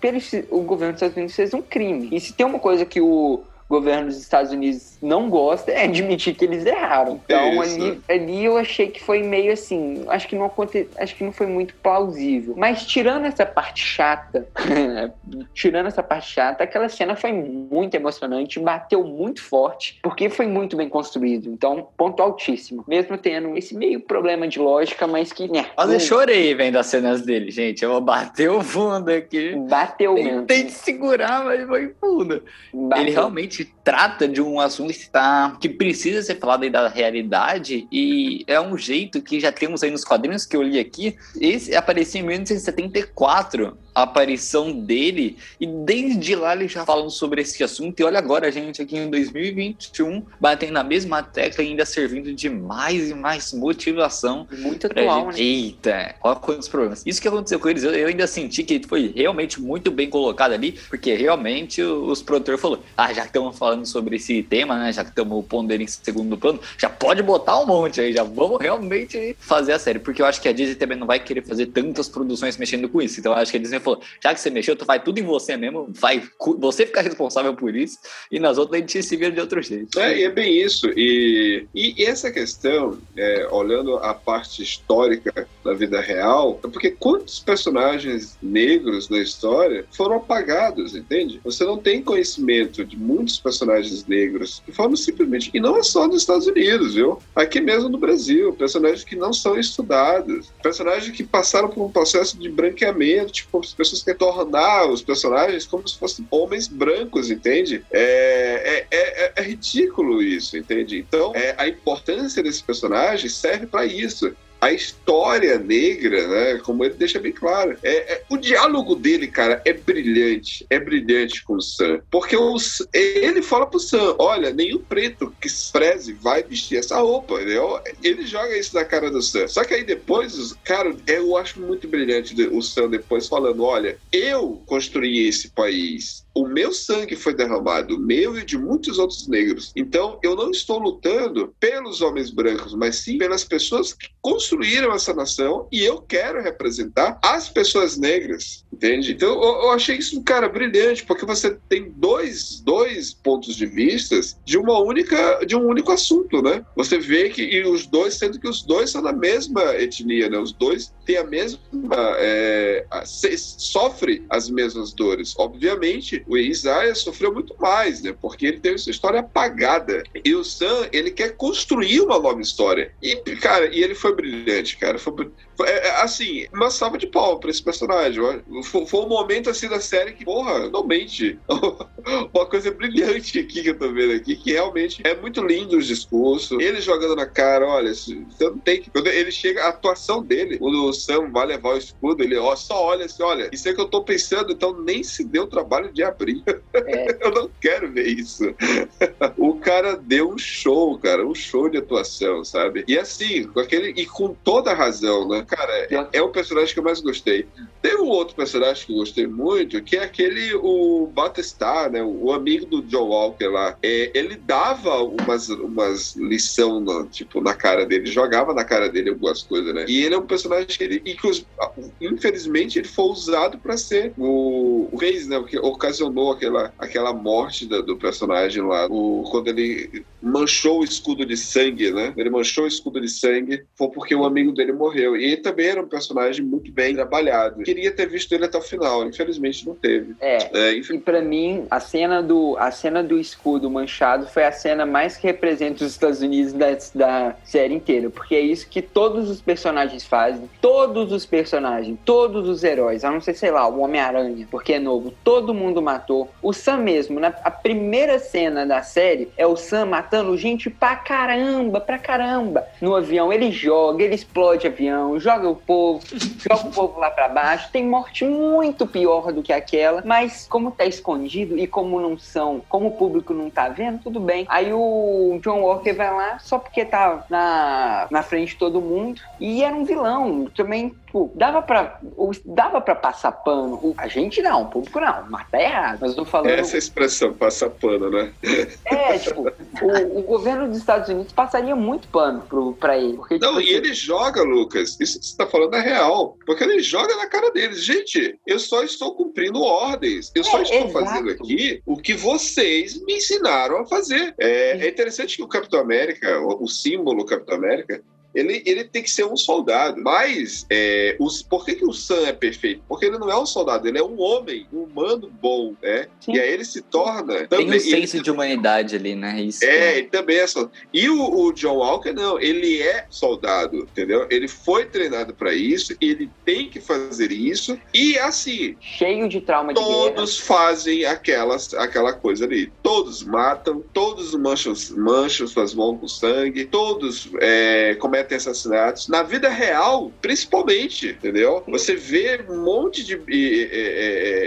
Speaker 3: o governo dos Estados Unidos fez um crime. E se tem uma coisa que o governo dos Estados Unidos não gosta é admitir que eles erraram. Então ali, ali eu achei que foi meio assim, acho que não aconte, acho que não foi muito plausível. Mas tirando essa parte chata, tirando essa parte chata, aquela cena foi muito emocionante, bateu muito forte, porque foi muito bem construído. Então, ponto altíssimo. Mesmo tendo esse meio problema de lógica, mas que, né.
Speaker 2: Quase chorei vendo as cenas dele, gente. Eu bateu fundo aqui.
Speaker 3: Bateu mesmo.
Speaker 2: Tem que segurar, mas foi fundo. Bateu. Ele realmente te trata de um assunto que, tá, que precisa ser falado aí da realidade e é um jeito que já temos aí nos quadrinhos que eu li aqui. Esse apareceu em 1974, a aparição dele, e desde lá eles já falam sobre esse assunto. E olha agora gente aqui em 2021 batendo na mesma tecla e ainda servindo de mais e mais motivação.
Speaker 3: Muito atual,
Speaker 2: né? Eita, olha quantos problemas. Isso que aconteceu com eles, eu, eu ainda senti que foi realmente muito bem colocado ali, porque realmente os produtores falaram, ah, já que estamos falando sobre esse tema, né? Já que estamos pondo ele em segundo plano, já pode botar um monte aí, já vamos realmente fazer a série. Porque eu acho que a Disney também não vai querer fazer tantas produções mexendo com isso. Então eu acho que a Disney falou: já que você mexeu, tu faz tudo em você mesmo, vai você ficar responsável por isso, e nas outras a gente se vira de outro jeito.
Speaker 1: É, e é bem isso. E, e essa questão, é, olhando a parte histórica da vida real, é porque quantos personagens negros na história foram apagados, entende? Você não tem conhecimento de muitos personagens negros que foram simplesmente. E não é só nos Estados Unidos, viu? Aqui mesmo no Brasil, personagens que não são estudados, personagens que passaram por um processo de branqueamento, tipo, as pessoas que tornar os personagens como se fossem homens brancos, entende? É, é, é, é ridículo isso, entende? Então, é, a importância desse personagem serve para isso a história negra, né? Como ele deixa bem claro. É, é, o diálogo dele, cara, é brilhante. É brilhante com o Sam. Porque o, ele fala pro Sam: olha, nenhum preto que preze vai vestir essa roupa. Ele joga isso na cara do Sam. Só que aí depois, cara, eu acho muito brilhante o Sam depois falando: olha, eu construí esse país o meu sangue foi derramado, meu e de muitos outros negros. Então, eu não estou lutando pelos homens brancos, mas sim pelas pessoas que construíram essa nação e eu quero representar as pessoas negras, entende? Então, eu, eu achei isso, cara, brilhante, porque você tem dois, dois pontos de vista de uma única, de um único assunto, né? Você vê que e os dois, sendo que os dois são da mesma etnia, né? Os dois têm a mesma, é, sofre as mesmas dores. Obviamente, o Isaiah sofreu muito mais, né? Porque ele teve sua história apagada. E o Sam, ele quer construir uma nova história. E, cara, e ele foi brilhante, cara. Foi, foi é, é, assim, uma salva de pau pra esse personagem. Foi, foi um momento assim da série que, porra, realmente, uma coisa brilhante aqui que eu tô vendo aqui, que realmente é muito lindo os discursos. Ele jogando na cara, olha, você não tem que. Quando ele chega, a atuação dele, quando o Sam vai levar o escudo, ele só olha assim, olha, isso é que eu tô pensando, então nem se deu o trabalho de abrir. É. eu não quero ver isso. o cara deu um show, cara, um show de atuação, sabe? E assim, com aquele. E com toda a razão, né? Cara, é, é o personagem que eu mais gostei. Tem um outro personagem que eu gostei muito, que é aquele, o Battlestar, né? O amigo do John Walker lá. É, ele dava umas, umas lição, tipo, na cara dele, jogava na cara dele algumas coisas, né? E ele é um personagem que ele, inclusive, infelizmente, ele foi usado para ser o, o Reis, né? O que ocasionou aquela, aquela morte da, do personagem lá. O, quando ele manchou o escudo de sangue, né? Ele manchou o escudo de sangue, foi porque um amigo dele morreu. E ele também era um personagem muito bem trabalhado. Queria ter visto ele até o final, infelizmente não teve.
Speaker 3: É. é E para mim, a cena do a cena do escudo manchado foi a cena mais que representa os Estados Unidos da, da série inteira, porque é isso que todos os personagens fazem, todos os personagens, todos os heróis, a não ser sei lá, o Homem-Aranha, porque é novo, todo mundo matou. O Sam mesmo, na a primeira cena da série é o Sam matando matando gente pra caramba, pra caramba. No avião, ele joga, ele explode avião, joga o povo, joga o povo lá pra baixo. Tem morte muito pior do que aquela, mas como tá escondido e como não são, como o público não tá vendo, tudo bem. Aí o John Walker vai lá só porque tá na, na frente de todo mundo e era um vilão. Também tipo, dava pra, dava pra passar pano. A gente não, o público não, mas tá errado. Mas eu tô falando.
Speaker 1: Essa expressão, passar pano, né?
Speaker 3: É, tipo, o, o, governo dos Estados Unidos passaria muito pano pro, pra ele. Porque,
Speaker 1: não,
Speaker 3: tipo,
Speaker 1: e ele joga, Lucas, isso que você tá falando é real. Porque ele joga na cara deles. Gente, eu só estou cumprindo ordens. Eu é, só estou exato. fazendo aqui o que vocês me ensinaram a fazer. É, é interessante que o Capitão América, o, o símbolo Capitão América, ele, ele tem que ser um soldado. Mas é, os, por que, que o Sam é perfeito? Porque ele não é um soldado, ele é um homem, um humano bom, né? Sim. E aí ele se torna.
Speaker 2: Também, tem um senso ele, de humanidade ali, né?
Speaker 1: Isso é, ele também é soldado. E o, o, John Walker, não, ele é soldado, entendeu? Ele foi treinado para isso, ele tem que fazer isso, e assim.
Speaker 3: Cheio de trauma
Speaker 1: de Todos guerra. fazem aquelas, aquela coisa ali. Todos matam, todos mancham, mancham suas mãos com sangue, todos é, cometem cometem assassinatos. Na vida real, principalmente, entendeu? Você vê um monte de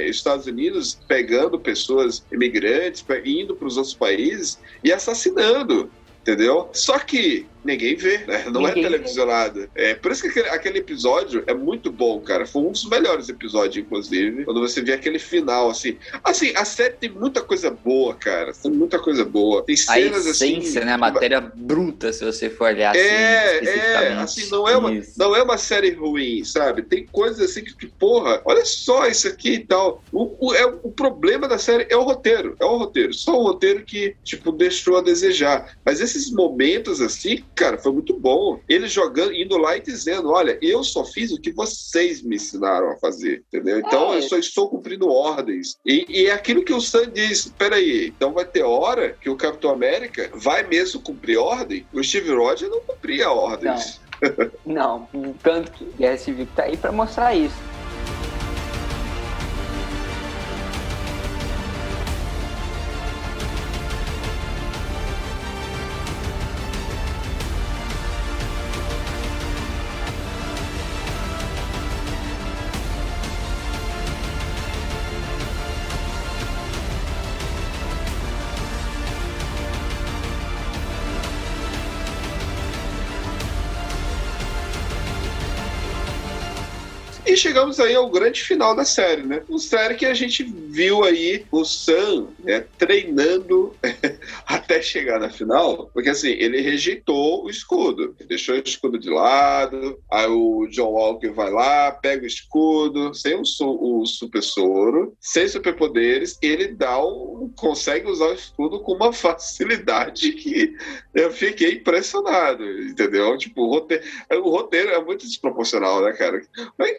Speaker 1: Estados Unidos pegando pessoas imigrantes, indo para os outros países e assassinando entendeu? Só que ninguém vê, né? Não é ninguém é televisionado. É, por isso que aquele, aquele, episódio é muito bom, cara. Foi um dos melhores episódios, inclusive, quando você vê aquele final, assim. Assim, a série tem muita coisa boa, cara. Tem muita coisa boa. Tem cenas
Speaker 2: a
Speaker 1: assim,
Speaker 2: essência, assim. né? A matéria bruta, se você for olhar
Speaker 1: assim. É, é. Assim, não é, uma, não é uma série ruim, sabe? Tem coisas assim que, que porra, olha só isso aqui e tal. O, o, é, o problema da série é o roteiro. É o roteiro. Só o roteiro que, tipo, deixou a desejar. Mas esses momentos assim, cara, foi muito bom. Ele jogando, indo lá e dizendo: olha, eu só fiz o que vocês me ensinaram a fazer, entendeu? Então é. eu só estou cumprindo ordens. E, e é aquilo que o Sam diz: peraí, então vai ter hora que o Capitão América vai mesmo cumprir ordem? O Steve Rogers não cumpria ordens.
Speaker 3: Não, não tanto que Guerra Civil tá aí para mostrar isso.
Speaker 1: Chegamos aí ao grande final da série, né? Uma série que a gente viu aí o Sam né, treinando até chegar na final, porque assim, ele rejeitou o escudo, deixou o escudo de lado, aí o John Walker vai lá, pega o escudo, sem o, o super soro, sem superpoderes, ele dá um, consegue usar o escudo com uma facilidade que eu fiquei impressionado, entendeu? Tipo, o roteiro, o roteiro é muito desproporcional, né, cara?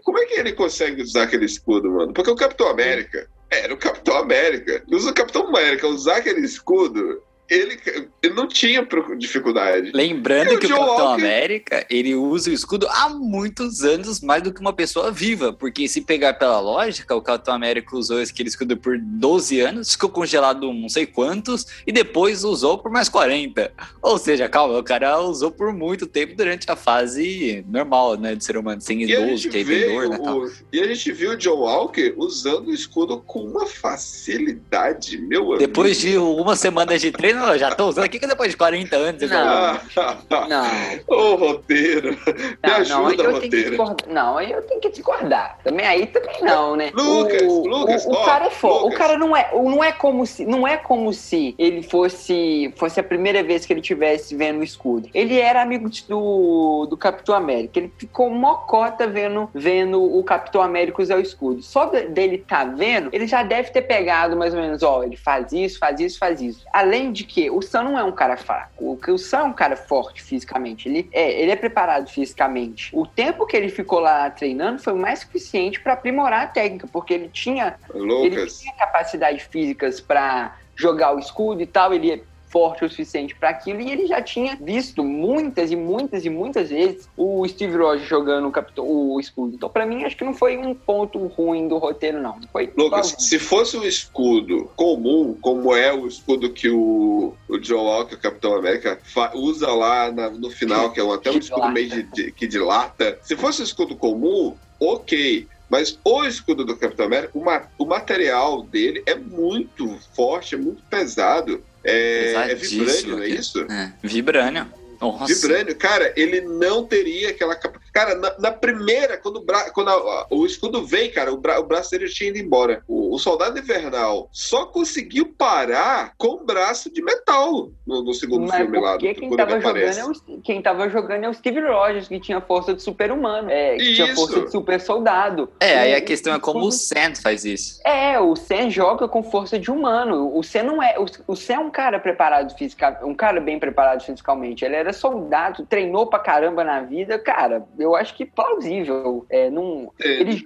Speaker 1: Como é que ele consegue usar aquele escudo, mano? Porque o Capitão América, Era o Capitão América. Usa o Capitão América usar aquele escudo ele, ele não tinha dificuldade.
Speaker 2: Lembrando e que o, o Capitão Walker... América, ele usa o escudo há muitos anos, mais do que uma pessoa viva, porque se pegar pela lógica, o Capitão América usou aquele escudo por 12 anos, ficou congelado não sei quantos, e depois usou por mais 40. Ou seja, calma, o cara usou por muito tempo durante a fase normal, né, de ser humano, sem idoso, que tem dor, né,
Speaker 1: o... E a gente viu o John Walker usando o escudo com uma facilidade, meu amigo.
Speaker 2: Depois de uma semana de treino, não, já tô usando aqui que depois de 40 anos.
Speaker 3: Não.
Speaker 1: Não. Ô, roteiro. Me
Speaker 3: não,
Speaker 1: ajuda,
Speaker 3: não,
Speaker 1: roteiro.
Speaker 3: Não, aí eu tenho que discordar. Também aí também não, né?
Speaker 1: Lucas, o, Lucas,
Speaker 3: o, o cara é foda. O cara não é, não é como se, não é como se ele fosse, fosse a primeira vez que ele tivesse vendo o escudo. Ele era amigo do, do Capitão América. Ele ficou mocota vendo, vendo o Capitão América usar o escudo. Só dele tá vendo, ele já deve ter pegado mais ou menos, ó, ele faz isso, faz isso, faz isso. Além de que o Sam não é um cara fraco. O Sam é um cara forte fisicamente. Ele é, ele é preparado fisicamente. O tempo que ele ficou lá treinando foi mais suficiente para aprimorar a técnica, porque ele tinha, ele tinha capacidades físicas para jogar o escudo e tal. Ele forte o suficiente para aquilo e ele já tinha visto muitas e muitas e muitas vezes o Steve Rogers jogando o, capitão, o escudo. Então, para mim, acho que não foi um ponto ruim do roteiro, não. Foi
Speaker 1: Lucas, se fosse um escudo comum, como é o escudo que o, o John Walker, o Capitão América, usa lá na, no final, que é um, até um escudo meio de, de, que dilata, se fosse um escudo comum, ok. Mas o escudo do Capitão América, o, ma o material dele é muito forte, é muito pesado. É, é vibrânio, não é isso? É,
Speaker 2: vibrânio. Nossa.
Speaker 1: Vibrânio, cara, ele não teria aquela Cara, na, na primeira, quando, o, bra... quando a, a, o escudo vem, cara, o, bra... o braço dele tinha ido embora. O, o, soldado invernal só conseguiu parar com o braço de metal no, no segundo Mas filme lá.
Speaker 3: Porque quem tava, jogando é o, quem tava jogando é o Steve Rogers, que tinha força de super-humano. É, que tinha força de super-soldado.
Speaker 2: É, aí a questão é como o Sam faz isso.
Speaker 3: É, o Sam joga com força de humano. O Sam não é. O, o Sam é um cara preparado fisicamente, um cara bem preparado fisicamente. Ele era soldado, treinou pra caramba na vida. Cara, eu acho que plausível. É, não,
Speaker 1: ele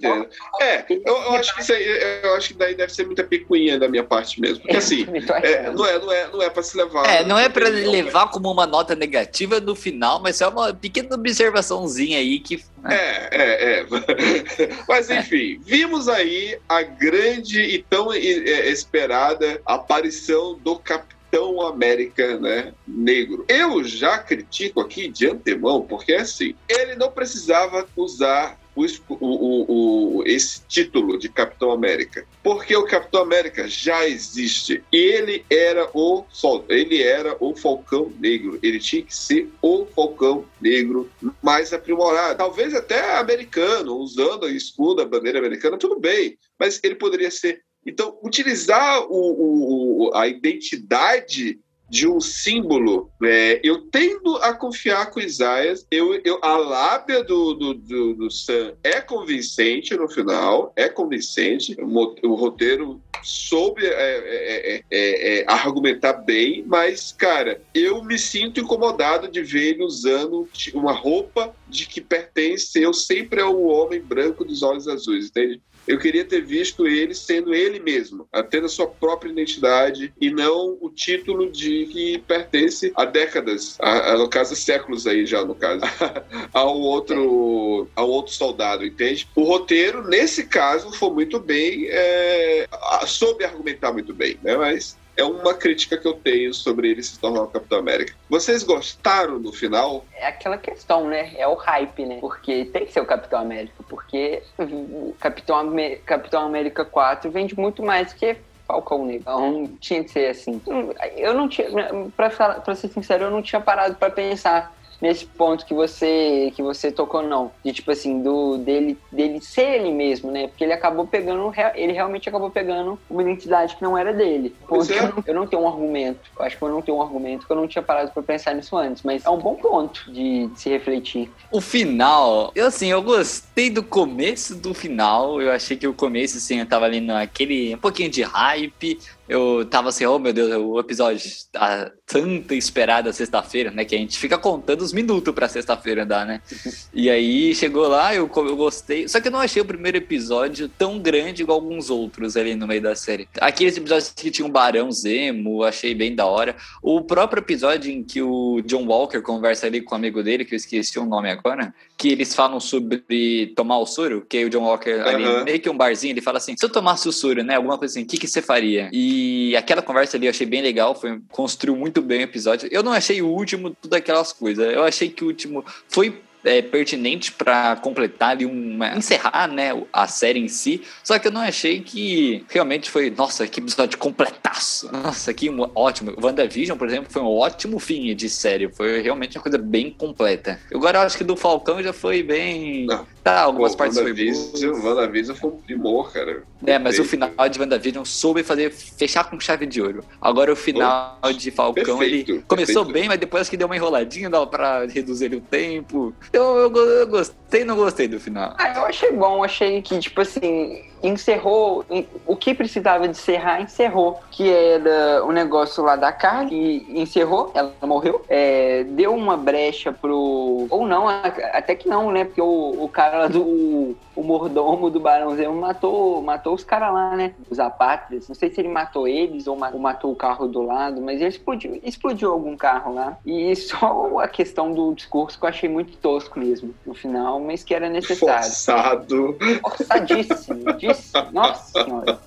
Speaker 1: é eu, eu, acho que isso aí, eu acho que daí deve ser muita picuinha da minha parte mesmo. Porque assim, é, não, é, não, é, não é pra se levar.
Speaker 2: É, não é pra levar como uma nota negativa no final, mas é uma pequena observaçãozinha aí que.
Speaker 1: Né? É, é, é. Mas enfim, vimos aí a grande e tão esperada aparição do Capitão Capitão América né, negro. Eu já critico aqui de antemão, porque assim, ele não precisava usar o, o, o, esse título de Capitão América, porque o Capitão América já existe. Ele era o ele era o Falcão Negro. Ele tinha que ser o Falcão Negro mais aprimorado, talvez até americano, usando a escudo, a bandeira americana, tudo bem, mas ele poderia ser então, utilizar o, o, a identidade de um símbolo, é, eu tendo a confiar com Isaías, eu, eu, a lábia do, do, do, do, Sam é convincente no final, é convincente, o, o roteiro soube é é, é, é, é, argumentar bem, mas, cara, eu me sinto incomodado de ver ele usando uma roupa de que pertence, eu sempre é um homem branco dos olhos azuis, entende? Eu queria ter visto ele sendo ele mesmo, tendo a sua própria identidade e não o título de que pertence a décadas, a, a, no caso, séculos aí já, no caso, ao outro, ao outro soldado, entende? O roteiro, nesse caso, foi muito bem, é, soube argumentar muito bem, né? Mas é uma crítica que eu tenho sobre ele se tornar o Capitão América. Vocês gostaram do final?
Speaker 3: É aquela questão, né? É o hype, né? Porque tem que ser o Capitão América, porque Capitão, América, Capitão América 4 vende muito mais que Falcão Negro. Então tinha que ser assim. Eu não tinha, pra, falar, pra ser sincero, eu não tinha parado para pensar nesse ponto que você que você tocou não. De tipo assim do dele dele ser ele mesmo né? Porque ele acabou pegando ele realmente acabou pegando uma identidade que não era dele. Ponto. É. eu, não, eu, não, tenho um argumento. Eu acho que eu não tenho um argumento que eu não tinha parado para pensar nisso antes mas é um bom ponto de, de, se refletir.
Speaker 2: O final eu assim eu gostei do começo do final. Eu achei que o começo assim eu tava ali naquele um pouquinho de hype eu tava assim, oh meu Deus, o episódio, a tanta esperada sexta-feira, né? Que a gente fica contando os minutos pra sexta-feira dar, né? E aí chegou lá, eu, eu gostei. Só que eu não achei o primeiro episódio tão grande igual alguns outros ali no meio da série. Aqueles episódios que tinha um barão Zemo, achei bem da hora. O próprio episódio em que o John Walker conversa ali com o amigo dele, que eu esqueci o nome agora, que eles falam sobre tomar o soro, que o John Walker ali, meio que um barzinho, ele fala assim: se eu tomasse o soro, né? Alguma coisa assim, o que, que você faria? E aquela conversa ali eu achei bem legal, foi, construiu muito bem o episódio. Eu não achei o último tudo aquelas coisas. Eu achei que o último foi. É, pertinente para completar ali uma encerrar né a série em si só que eu não achei que realmente foi nossa que episódio completaço nossa que mo- ótimo WandaVision por exemplo foi um ótimo fim de série foi realmente uma coisa bem completa agora eu acho que do Falcão já foi bem
Speaker 1: Não.
Speaker 2: tá algumas
Speaker 1: Pô,
Speaker 2: partes foi
Speaker 1: WandaVision,
Speaker 2: boas
Speaker 1: WandaVision foi um primor, cara.
Speaker 2: é, mas o final de WandaVision soube fazer fechar com chave de ouro. Agora o final de Falcão,
Speaker 1: perfeito,
Speaker 2: ele começou
Speaker 1: perfeito.
Speaker 2: bem, mas depois acho que deu uma enroladinha, dava pra reduzir o tempo. Eu, go- eu gostei não gostei do final.
Speaker 3: Ah, eu achei bom, achei que, tipo assim, encerrou o que precisava de encerrar, encerrou. Que era o negócio lá da Carly, encerrou, ela morreu. É, deu uma brecha pro. Ou não, até que não, né? Porque o, o cara lá do. O mordomo do Barão Zemo matou, matou os caras lá, né? Os apátridas. Não sei se ele matou eles ou ma- ou matou o carro do lado, mas ele explodiu, explodiu algum carro lá. E só a questão do discurso que eu achei muito tosco mesmo no final, mas que era necessário.
Speaker 1: Forçado.
Speaker 3: Forçadíssimo. Disse, nossa senhora.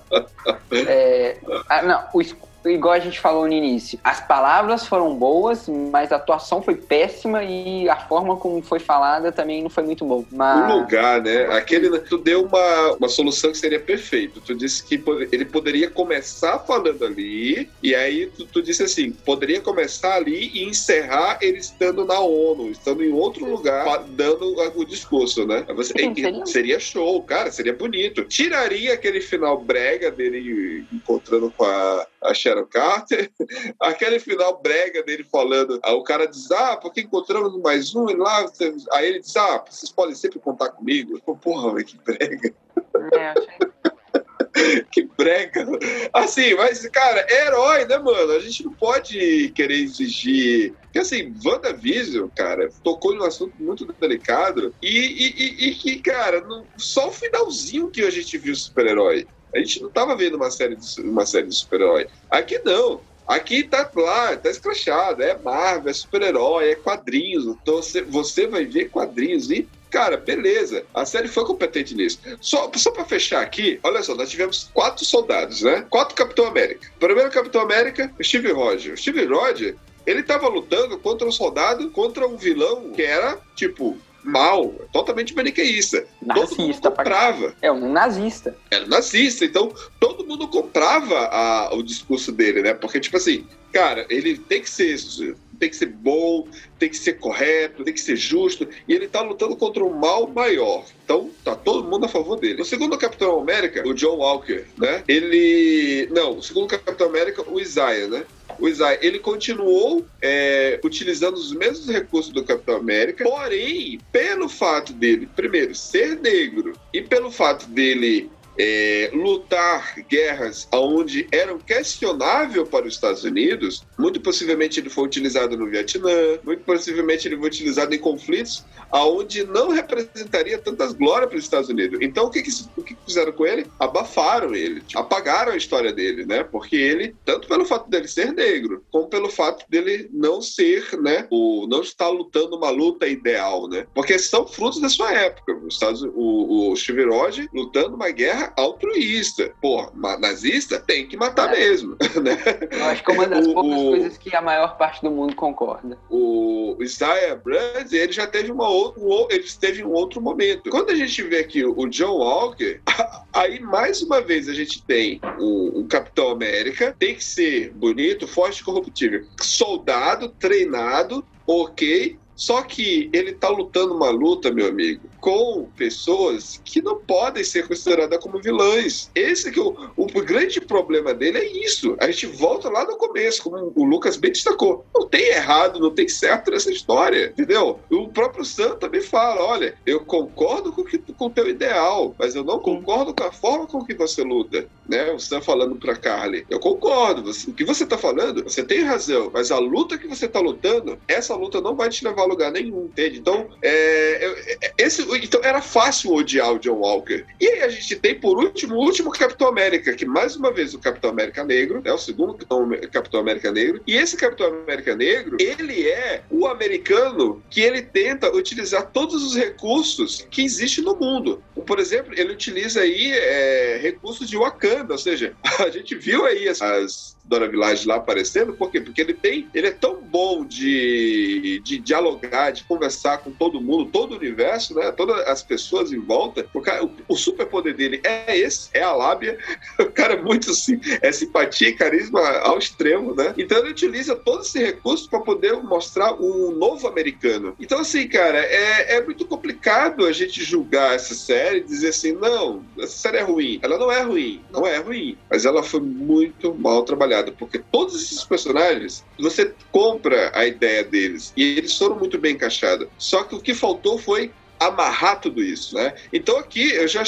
Speaker 3: É, ah, não, o igual a gente falou no início, as palavras foram boas, mas a atuação foi péssima e a forma como foi falada também não foi muito bom.
Speaker 1: O
Speaker 3: Mas
Speaker 1: lugar, né? Aquele, tu deu uma, uma solução que seria perfeita. Tu disse que ele poderia começar falando ali, e aí tu, tu disse assim: poderia começar ali e encerrar ele estando na ONU, estando em outro lugar, dando o discurso, né? Você,
Speaker 3: Sim, seria-
Speaker 1: seria show, cara, seria bonito. Tiraria aquele final brega dele encontrando com a, a Sharon Carter, aquele final brega dele falando, o cara diz, ah, porque encontramos mais um, e lá, aí ele diz, ah, vocês podem sempre contar comigo. Pô, Porra, velho, que brega,
Speaker 3: é, achei-
Speaker 1: que brega. Assim, mas, cara, é herói, né, mano? A gente não pode querer exigir... Porque, assim, WandaVision, cara, tocou em um assunto muito delicado e, e, e- e que, cara, não- só o finalzinho que a gente viu super-herói. A gente não tava vendo uma série de, uma série de super-herói. Aqui não. Aqui tá lá, tá escrachado. É Marvel, é super-herói, é quadrinhos. Então você, você vai ver quadrinhos e. Cara, beleza. A série foi competente nisso. Só, só pra fechar aqui, olha só, nós tivemos quatro soldados, né? Quatro Capitão América. Primeiro Capitão América, Steve Rogers. O Steve Rogers, ele tava lutando contra um soldado, contra um vilão que era, tipo, mal, totalmente maniqueísta. Todo mundo
Speaker 3: Nazista pra
Speaker 1: comprava
Speaker 3: É um nazista.
Speaker 1: era nazista, então todo mundo comprava a- o discurso dele, né? Porque, tipo assim, cara, ele tem que ser tem que ser bom, tem que ser correto, tem que ser justo, e ele tá lutando contra um mal maior. Então, tá todo mundo a favor dele. O segundo Capitão América, o John Walker, né? Ele. Não, o segundo Capitão América, o Isaiah, né? O Isaiah, ele continuou é, utilizando os mesmos recursos do Capitão América, porém, pelo fato dele, primeiro, ser negro e pelo fato dele é, lutar guerras onde eram questionáveis para os Estados Unidos, muito possivelmente ele foi utilizado no Vietnã, muito possivelmente ele foi utilizado em conflitos aonde não representaria tantas glórias para os Estados Unidos. Então o que, que, o que fizeram com ele? Abafaram ele, tipo, apagaram a história dele, né? Porque ele, tanto pelo fato dele ser negro, como pelo fato dele não ser, né, o não estar lutando uma luta ideal, né? Porque são frutos da sua época. Os Estados, o, o Steve Rogers lutando uma guerra altruísta. Pô, nazista tem que matar
Speaker 3: É.
Speaker 1: mesmo, né?
Speaker 3: Eu acho que é uma das
Speaker 1: O-
Speaker 3: poucas
Speaker 1: o-
Speaker 3: coisas que a maior parte do mundo concorda.
Speaker 1: o Isaiah Brand, ele já teve uma outra, um ele teve um outro momento. Quando a gente vê aqui o John Walker, aí mais uma vez a gente tem um, um Capitão América, tem que ser bonito, forte e corruptível. Soldado, treinado, ok. Só que ele tá lutando uma luta, meu amigo, com pessoas que não podem ser consideradas como vilãs. Esse que é o, o grande problema dele é isso. A gente volta lá no começo, como o Lucas bem destacou. Não tem errado, não tem certo nessa história, entendeu? O próprio Sam também fala: olha, eu concordo com com o teu ideal, mas eu não concordo com a forma com que você luta. Né? O Sam falando pra Carly: eu concordo, você- o que você tá falando, você tem razão, mas a luta que você tá lutando, essa luta não vai te levar lugar nenhum, entende? Então, é, é, esse, então era fácil odiar o John Walker. E aí a gente tem, por último, o último Capitão América, que mais uma vez o Capitão América Negro, é o segundo Capitão América Negro, e esse Capitão América Negro, ele é o americano que ele tenta utilizar todos os recursos que existem no mundo. Por exemplo, ele utiliza aí é, recursos de Wakanda, ou seja, a gente viu aí as, as Dora Village lá aparecendo, por quê? Porque ele tem, ele é tão bom de, de dialogar, de conversar com todo mundo, todo o universo, né? Todas as pessoas em volta. O, cara, o, o superpoder dele é esse, é a lábia. O cara é muito sim, é simpatia e carisma ao extremo, né? Então ele utiliza todo esse recurso para poder mostrar um novo americano. Então, assim, cara, é, é muito complicado a gente julgar essa série e dizer assim, não, essa série é ruim. Ela não é ruim, não é ruim, mas ela foi muito mal trabalhada, porque todos esses personagens, você compra a ideia deles e eles foram muito bem encaixados. Só que o que faltou foi amarrar tudo isso, né? Então aqui eu já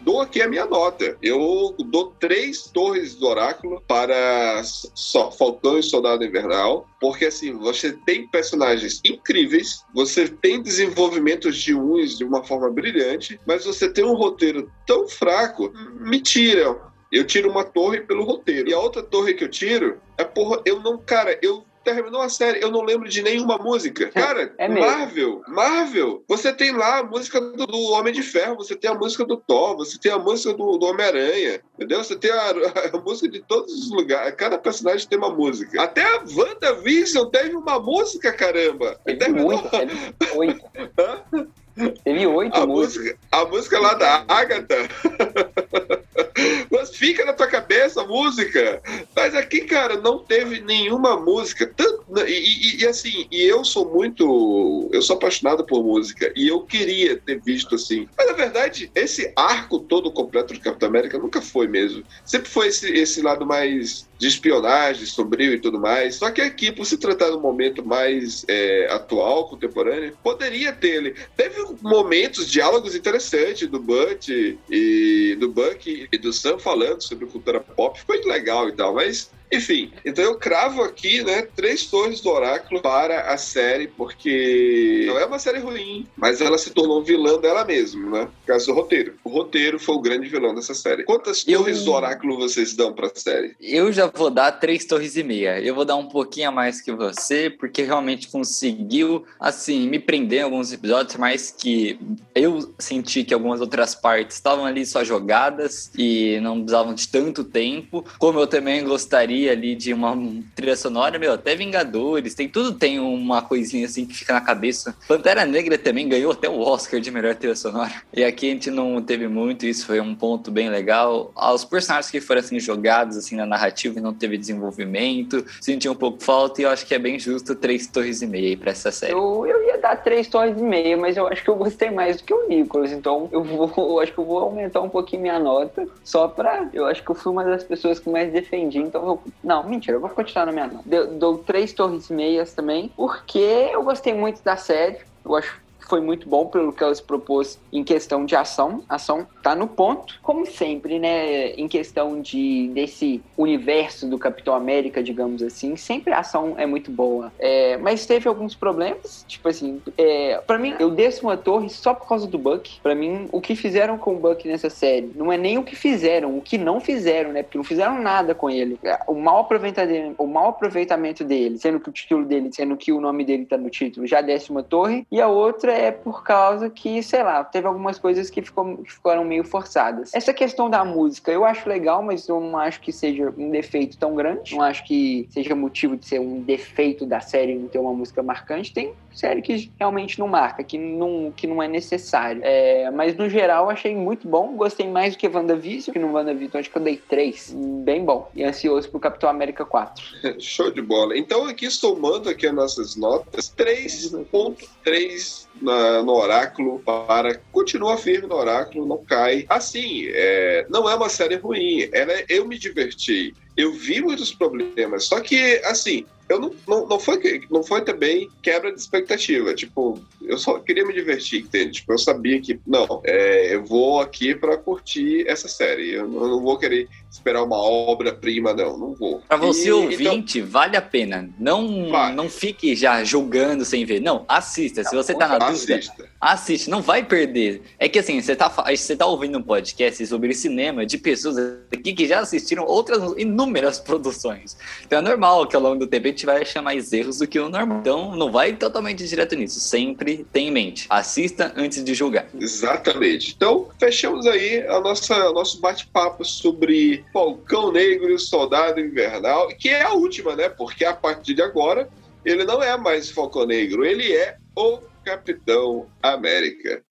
Speaker 1: dou aqui a minha nota. Eu dou três torres do oráculo para só Falcão e Soldado Invernal, porque assim você tem personagens incríveis, você tem desenvolvimentos de uns de uma forma brilhante, mas você tem um roteiro tão fraco, me tiram. Eu tiro uma torre pelo roteiro. E a outra torre que eu tiro é porra, eu não, cara, eu terminou a série, eu não lembro de nenhuma música. Cara,
Speaker 3: É.
Speaker 1: Marvel, Marvel, você tem lá a música do, do Homem de Ferro, você tem a música do Thor, você tem a música do, do Homem-Aranha, entendeu? Você tem a, a música de todos os lugares, cada personagem tem uma música. Até a WandaVision teve uma música, caramba!
Speaker 3: Teve
Speaker 1: Terminou-
Speaker 3: muita, teve oito. Teve oito
Speaker 1: a
Speaker 3: músicas.
Speaker 1: música, a música lá da Agatha. Mas fica na tua cabeça a música. Mas aqui, cara, não teve nenhuma música. Tanto, e, e- e, assim, e eu sou muito. Eu sou apaixonado por música. E eu queria ter visto assim. Mas na verdade, esse arco todo completo de Capitão América nunca foi mesmo. Sempre foi esse, esse lado mais de espionagem, sombrio e tudo mais. Só que aqui, por se tratar um momento mais é, atual, contemporâneo, poderia ter ele. Teve momentos, diálogos interessantes do Butch e do Buck e do Sam falando sobre cultura pop. Foi legal e tal, mas enfim, então eu cravo aqui, né, três torres do oráculo para a série, porque não é uma série ruim, mas ela se tornou vilã dela mesma, né? Por causa do roteiro. O roteiro foi o grande vilão dessa série. Quantas
Speaker 2: Eu-
Speaker 1: torres do oráculo vocês dão pra série?
Speaker 2: Eu já vou dar três torres e meia. Eu vou dar um pouquinho a mais que você, porque realmente conseguiu, assim, me prender em alguns episódios, mas que eu senti que algumas outras partes estavam ali só jogadas e não precisavam de tanto tempo. Como eu também gostaria ali de uma trilha sonora, meu, até Vingadores, tem tudo tem uma coisinha assim que fica na cabeça. Pantera Negra também ganhou até o Oscar de melhor trilha sonora. E aqui a gente não teve muito, isso foi um ponto bem legal. Os personagens que foram assim jogados assim na narrativa e não teve desenvolvimento, senti um pouco falta e eu acho que é bem justo três torres e meia pra essa série.
Speaker 3: Eu, eu ia dar três torres e meia, mas eu acho que eu gostei mais do que o Nicolas. Então eu vou, eu acho que eu vou aumentar um pouquinho minha nota. Só pra. Eu acho que eu fui uma das pessoas que mais defendi. Então eu. Não, mentira, eu vou continuar na minha nota. Deu, dou três torres e meias também. Porque eu gostei muito da série. Eu acho que foi muito bom pelo que ela se propôs em questão de ação. Ação tá no ponto, como sempre, né? Em questão de desse universo do Capitão América, digamos assim, sempre a ação é muito boa. É, mas teve alguns problemas, tipo assim, é, para mim, eu desço uma torre só por causa do Buck. Pra mim, o que fizeram com o Buck nessa série não é nem o que fizeram, o que não fizeram, né? Porque não fizeram nada com ele. O mau aproveitamento, o mau aproveitamento dele, sendo que o título dele, sendo que o nome dele tá no título, já desce uma torre, e a outra é por causa que, sei lá, teve algumas coisas que, ficou, que ficaram meio forçadas. Essa questão da música, eu acho legal, mas eu não acho que seja um defeito tão grande. Não acho que seja motivo de ser um defeito da série não ter uma música marcante. Tem série que realmente não marca, que não, que não é necessário. É, mas no geral achei muito bom. Gostei mais do que WandaVision, que no WandaVision acho que eu dei três. Bem bom. E ansioso pro Capitão América 4.
Speaker 1: Show de bola. Então, aqui somando aqui as nossas notas, 3.3 na- no oráculo para continua firme no oráculo, não cai. Assim, é, não é uma série ruim. Ela, é- eu me diverti. Eu vi muitos problemas, só que, assim, eu não, não, não, foi, não foi também quebra de expectativa. Tipo, eu só queria me divertir, entende? Tipo, eu sabia que, não, é, eu vou aqui para curtir essa série. Eu não, eu não vou querer esperar uma obra-prima, não. Não vou.
Speaker 2: Pra você e, ouvinte, então... vale a pena. Não, vale. não fique já julgando sem ver. Não, assista. Se você tá na dúvida, assista. assiste. Não vai perder. É que assim, você tá, você tá ouvindo um podcast sobre cinema de pessoas aqui que já assistiram outras inúmeras produções. Então é normal que ao longo do tempo a gente vai achar mais erros do que o normal. Então não vai totalmente direto nisso. Sempre tenha em mente. Assista antes de julgar.
Speaker 1: Exatamente. Então, fechamos aí a nossa, o nosso bate-papo sobre Falcão Negro e o Soldado Invernal, que é a última, né? Porque a partir de agora ele não é mais Falcão Negro, ele é o Capitão América.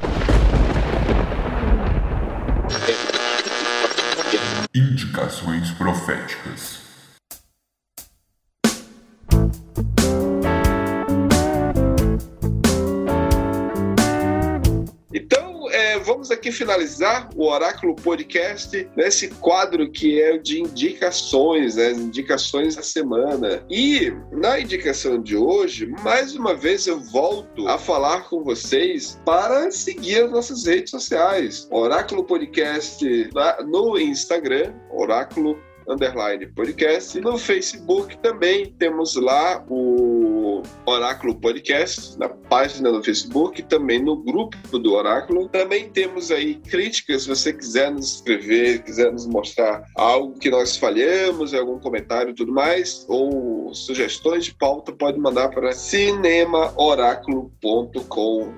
Speaker 4: Indicações proféticas.
Speaker 1: Vamos aqui finalizar o Oráculo Podcast nesse quadro que é de indicações, né? indicações da semana. E na indicação de hoje, mais uma vez eu volto a falar com vocês para seguir as nossas redes sociais. Oráculo Podcast no Instagram, Oráculo underline podcast. No Facebook também temos lá o Oráculo Podcast, na página do Facebook, também no grupo do Oráculo. Também temos aí críticas, se você quiser nos escrever, quiser nos mostrar algo que nós falhamos, algum comentário e tudo mais, ou sugestões de pauta, pode mandar para cinemaoráculo.com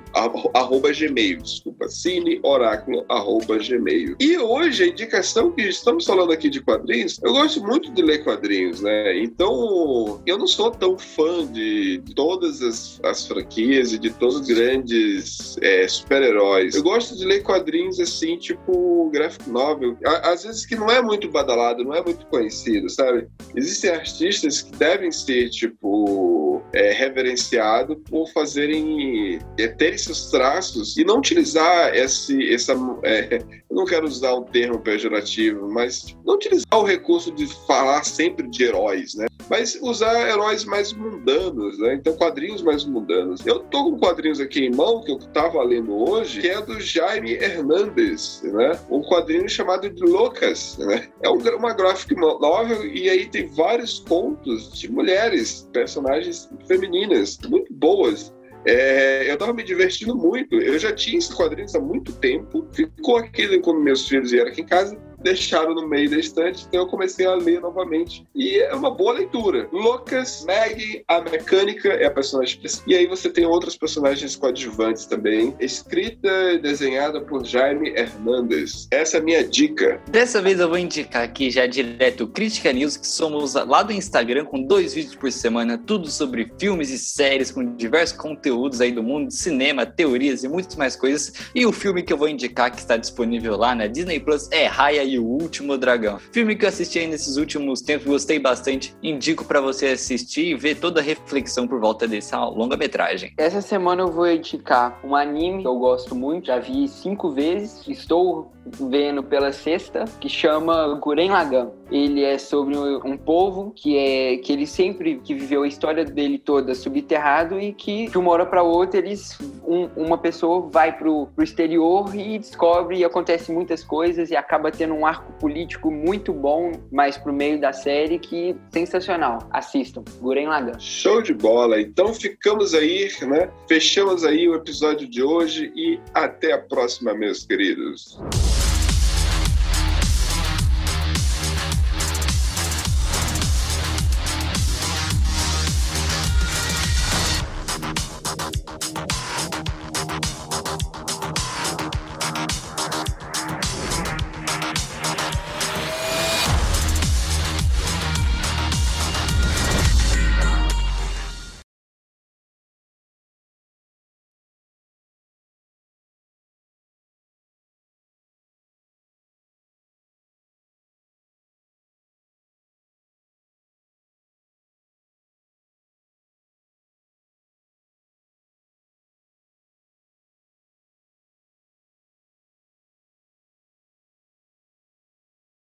Speaker 1: arroba gmail, desculpa, cineoráculo arroba gmail. E hoje a indicação que estamos falando aqui de quadrinhos eu gosto muito de ler quadrinhos, né? Então, eu não sou tão fã de todas as, as franquias e de todos os grandes é, super-heróis. Eu gosto de ler quadrinhos assim, tipo graphic novel. Às vezes que não é muito badalado, não é muito conhecido, sabe? Existem artistas que devem ser, tipo, é, reverenciados por fazerem, é, terem seus traços e não utilizar esse, essa. É, não quero usar um termo pejorativo, mas não utilizar o recurso de falar sempre de heróis, né? Mas usar heróis mais mundanos, né? Então, quadrinhos mais mundanos. Eu tô com quadrinhos aqui em mão que eu tava lendo hoje, que é do Jaime Hernandes, né? Um quadrinho chamado de Loucas, né? É uma graphic novel e aí tem vários contos de mulheres, personagens femininas, muito boas. É, eu tava me divertindo muito. Eu já tinha esses quadrinhos há muito tempo. Ficou aqui quando meus filhos vieram aqui em casa deixaram no meio da estante, então eu comecei a ler novamente. E é uma boa leitura. Lucas, Maggie, a mecânica é a personagem principal. E aí você tem outros personagens coadjuvantes também, escrita e desenhada por Jaime Hernandes. Essa é a minha dica.
Speaker 2: Dessa vez eu vou indicar aqui já direto Crítica News, que somos lá do Instagram com dois vídeos por semana, tudo sobre filmes e séries com diversos conteúdos aí do mundo, cinema, teorias e muitas mais coisas. E o filme que eu vou indicar que está disponível lá na Disney Plus é Raya e o Último Dragão. Filme que eu assisti aí nesses últimos tempos, gostei bastante. Indico para você assistir e ver toda a reflexão por volta dessa longa-metragem.
Speaker 3: Essa semana eu vou indicar um anime que eu gosto muito, já vi cinco vezes, estou vendo pela sexta, que chama Guren Lagan. Ele é sobre um povo que é que ele sempre que viveu a história dele toda subterrado e que de uma hora para outra eles um, uma pessoa vai pro, pro exterior e descobre e acontece muitas coisas e acaba tendo um arco político muito bom mais pro meio da série que sensacional. Assistam, Guren Lagan.
Speaker 1: Show de bola. Então ficamos aí, né? Fechamos aí o episódio de hoje e até a próxima, meus queridos.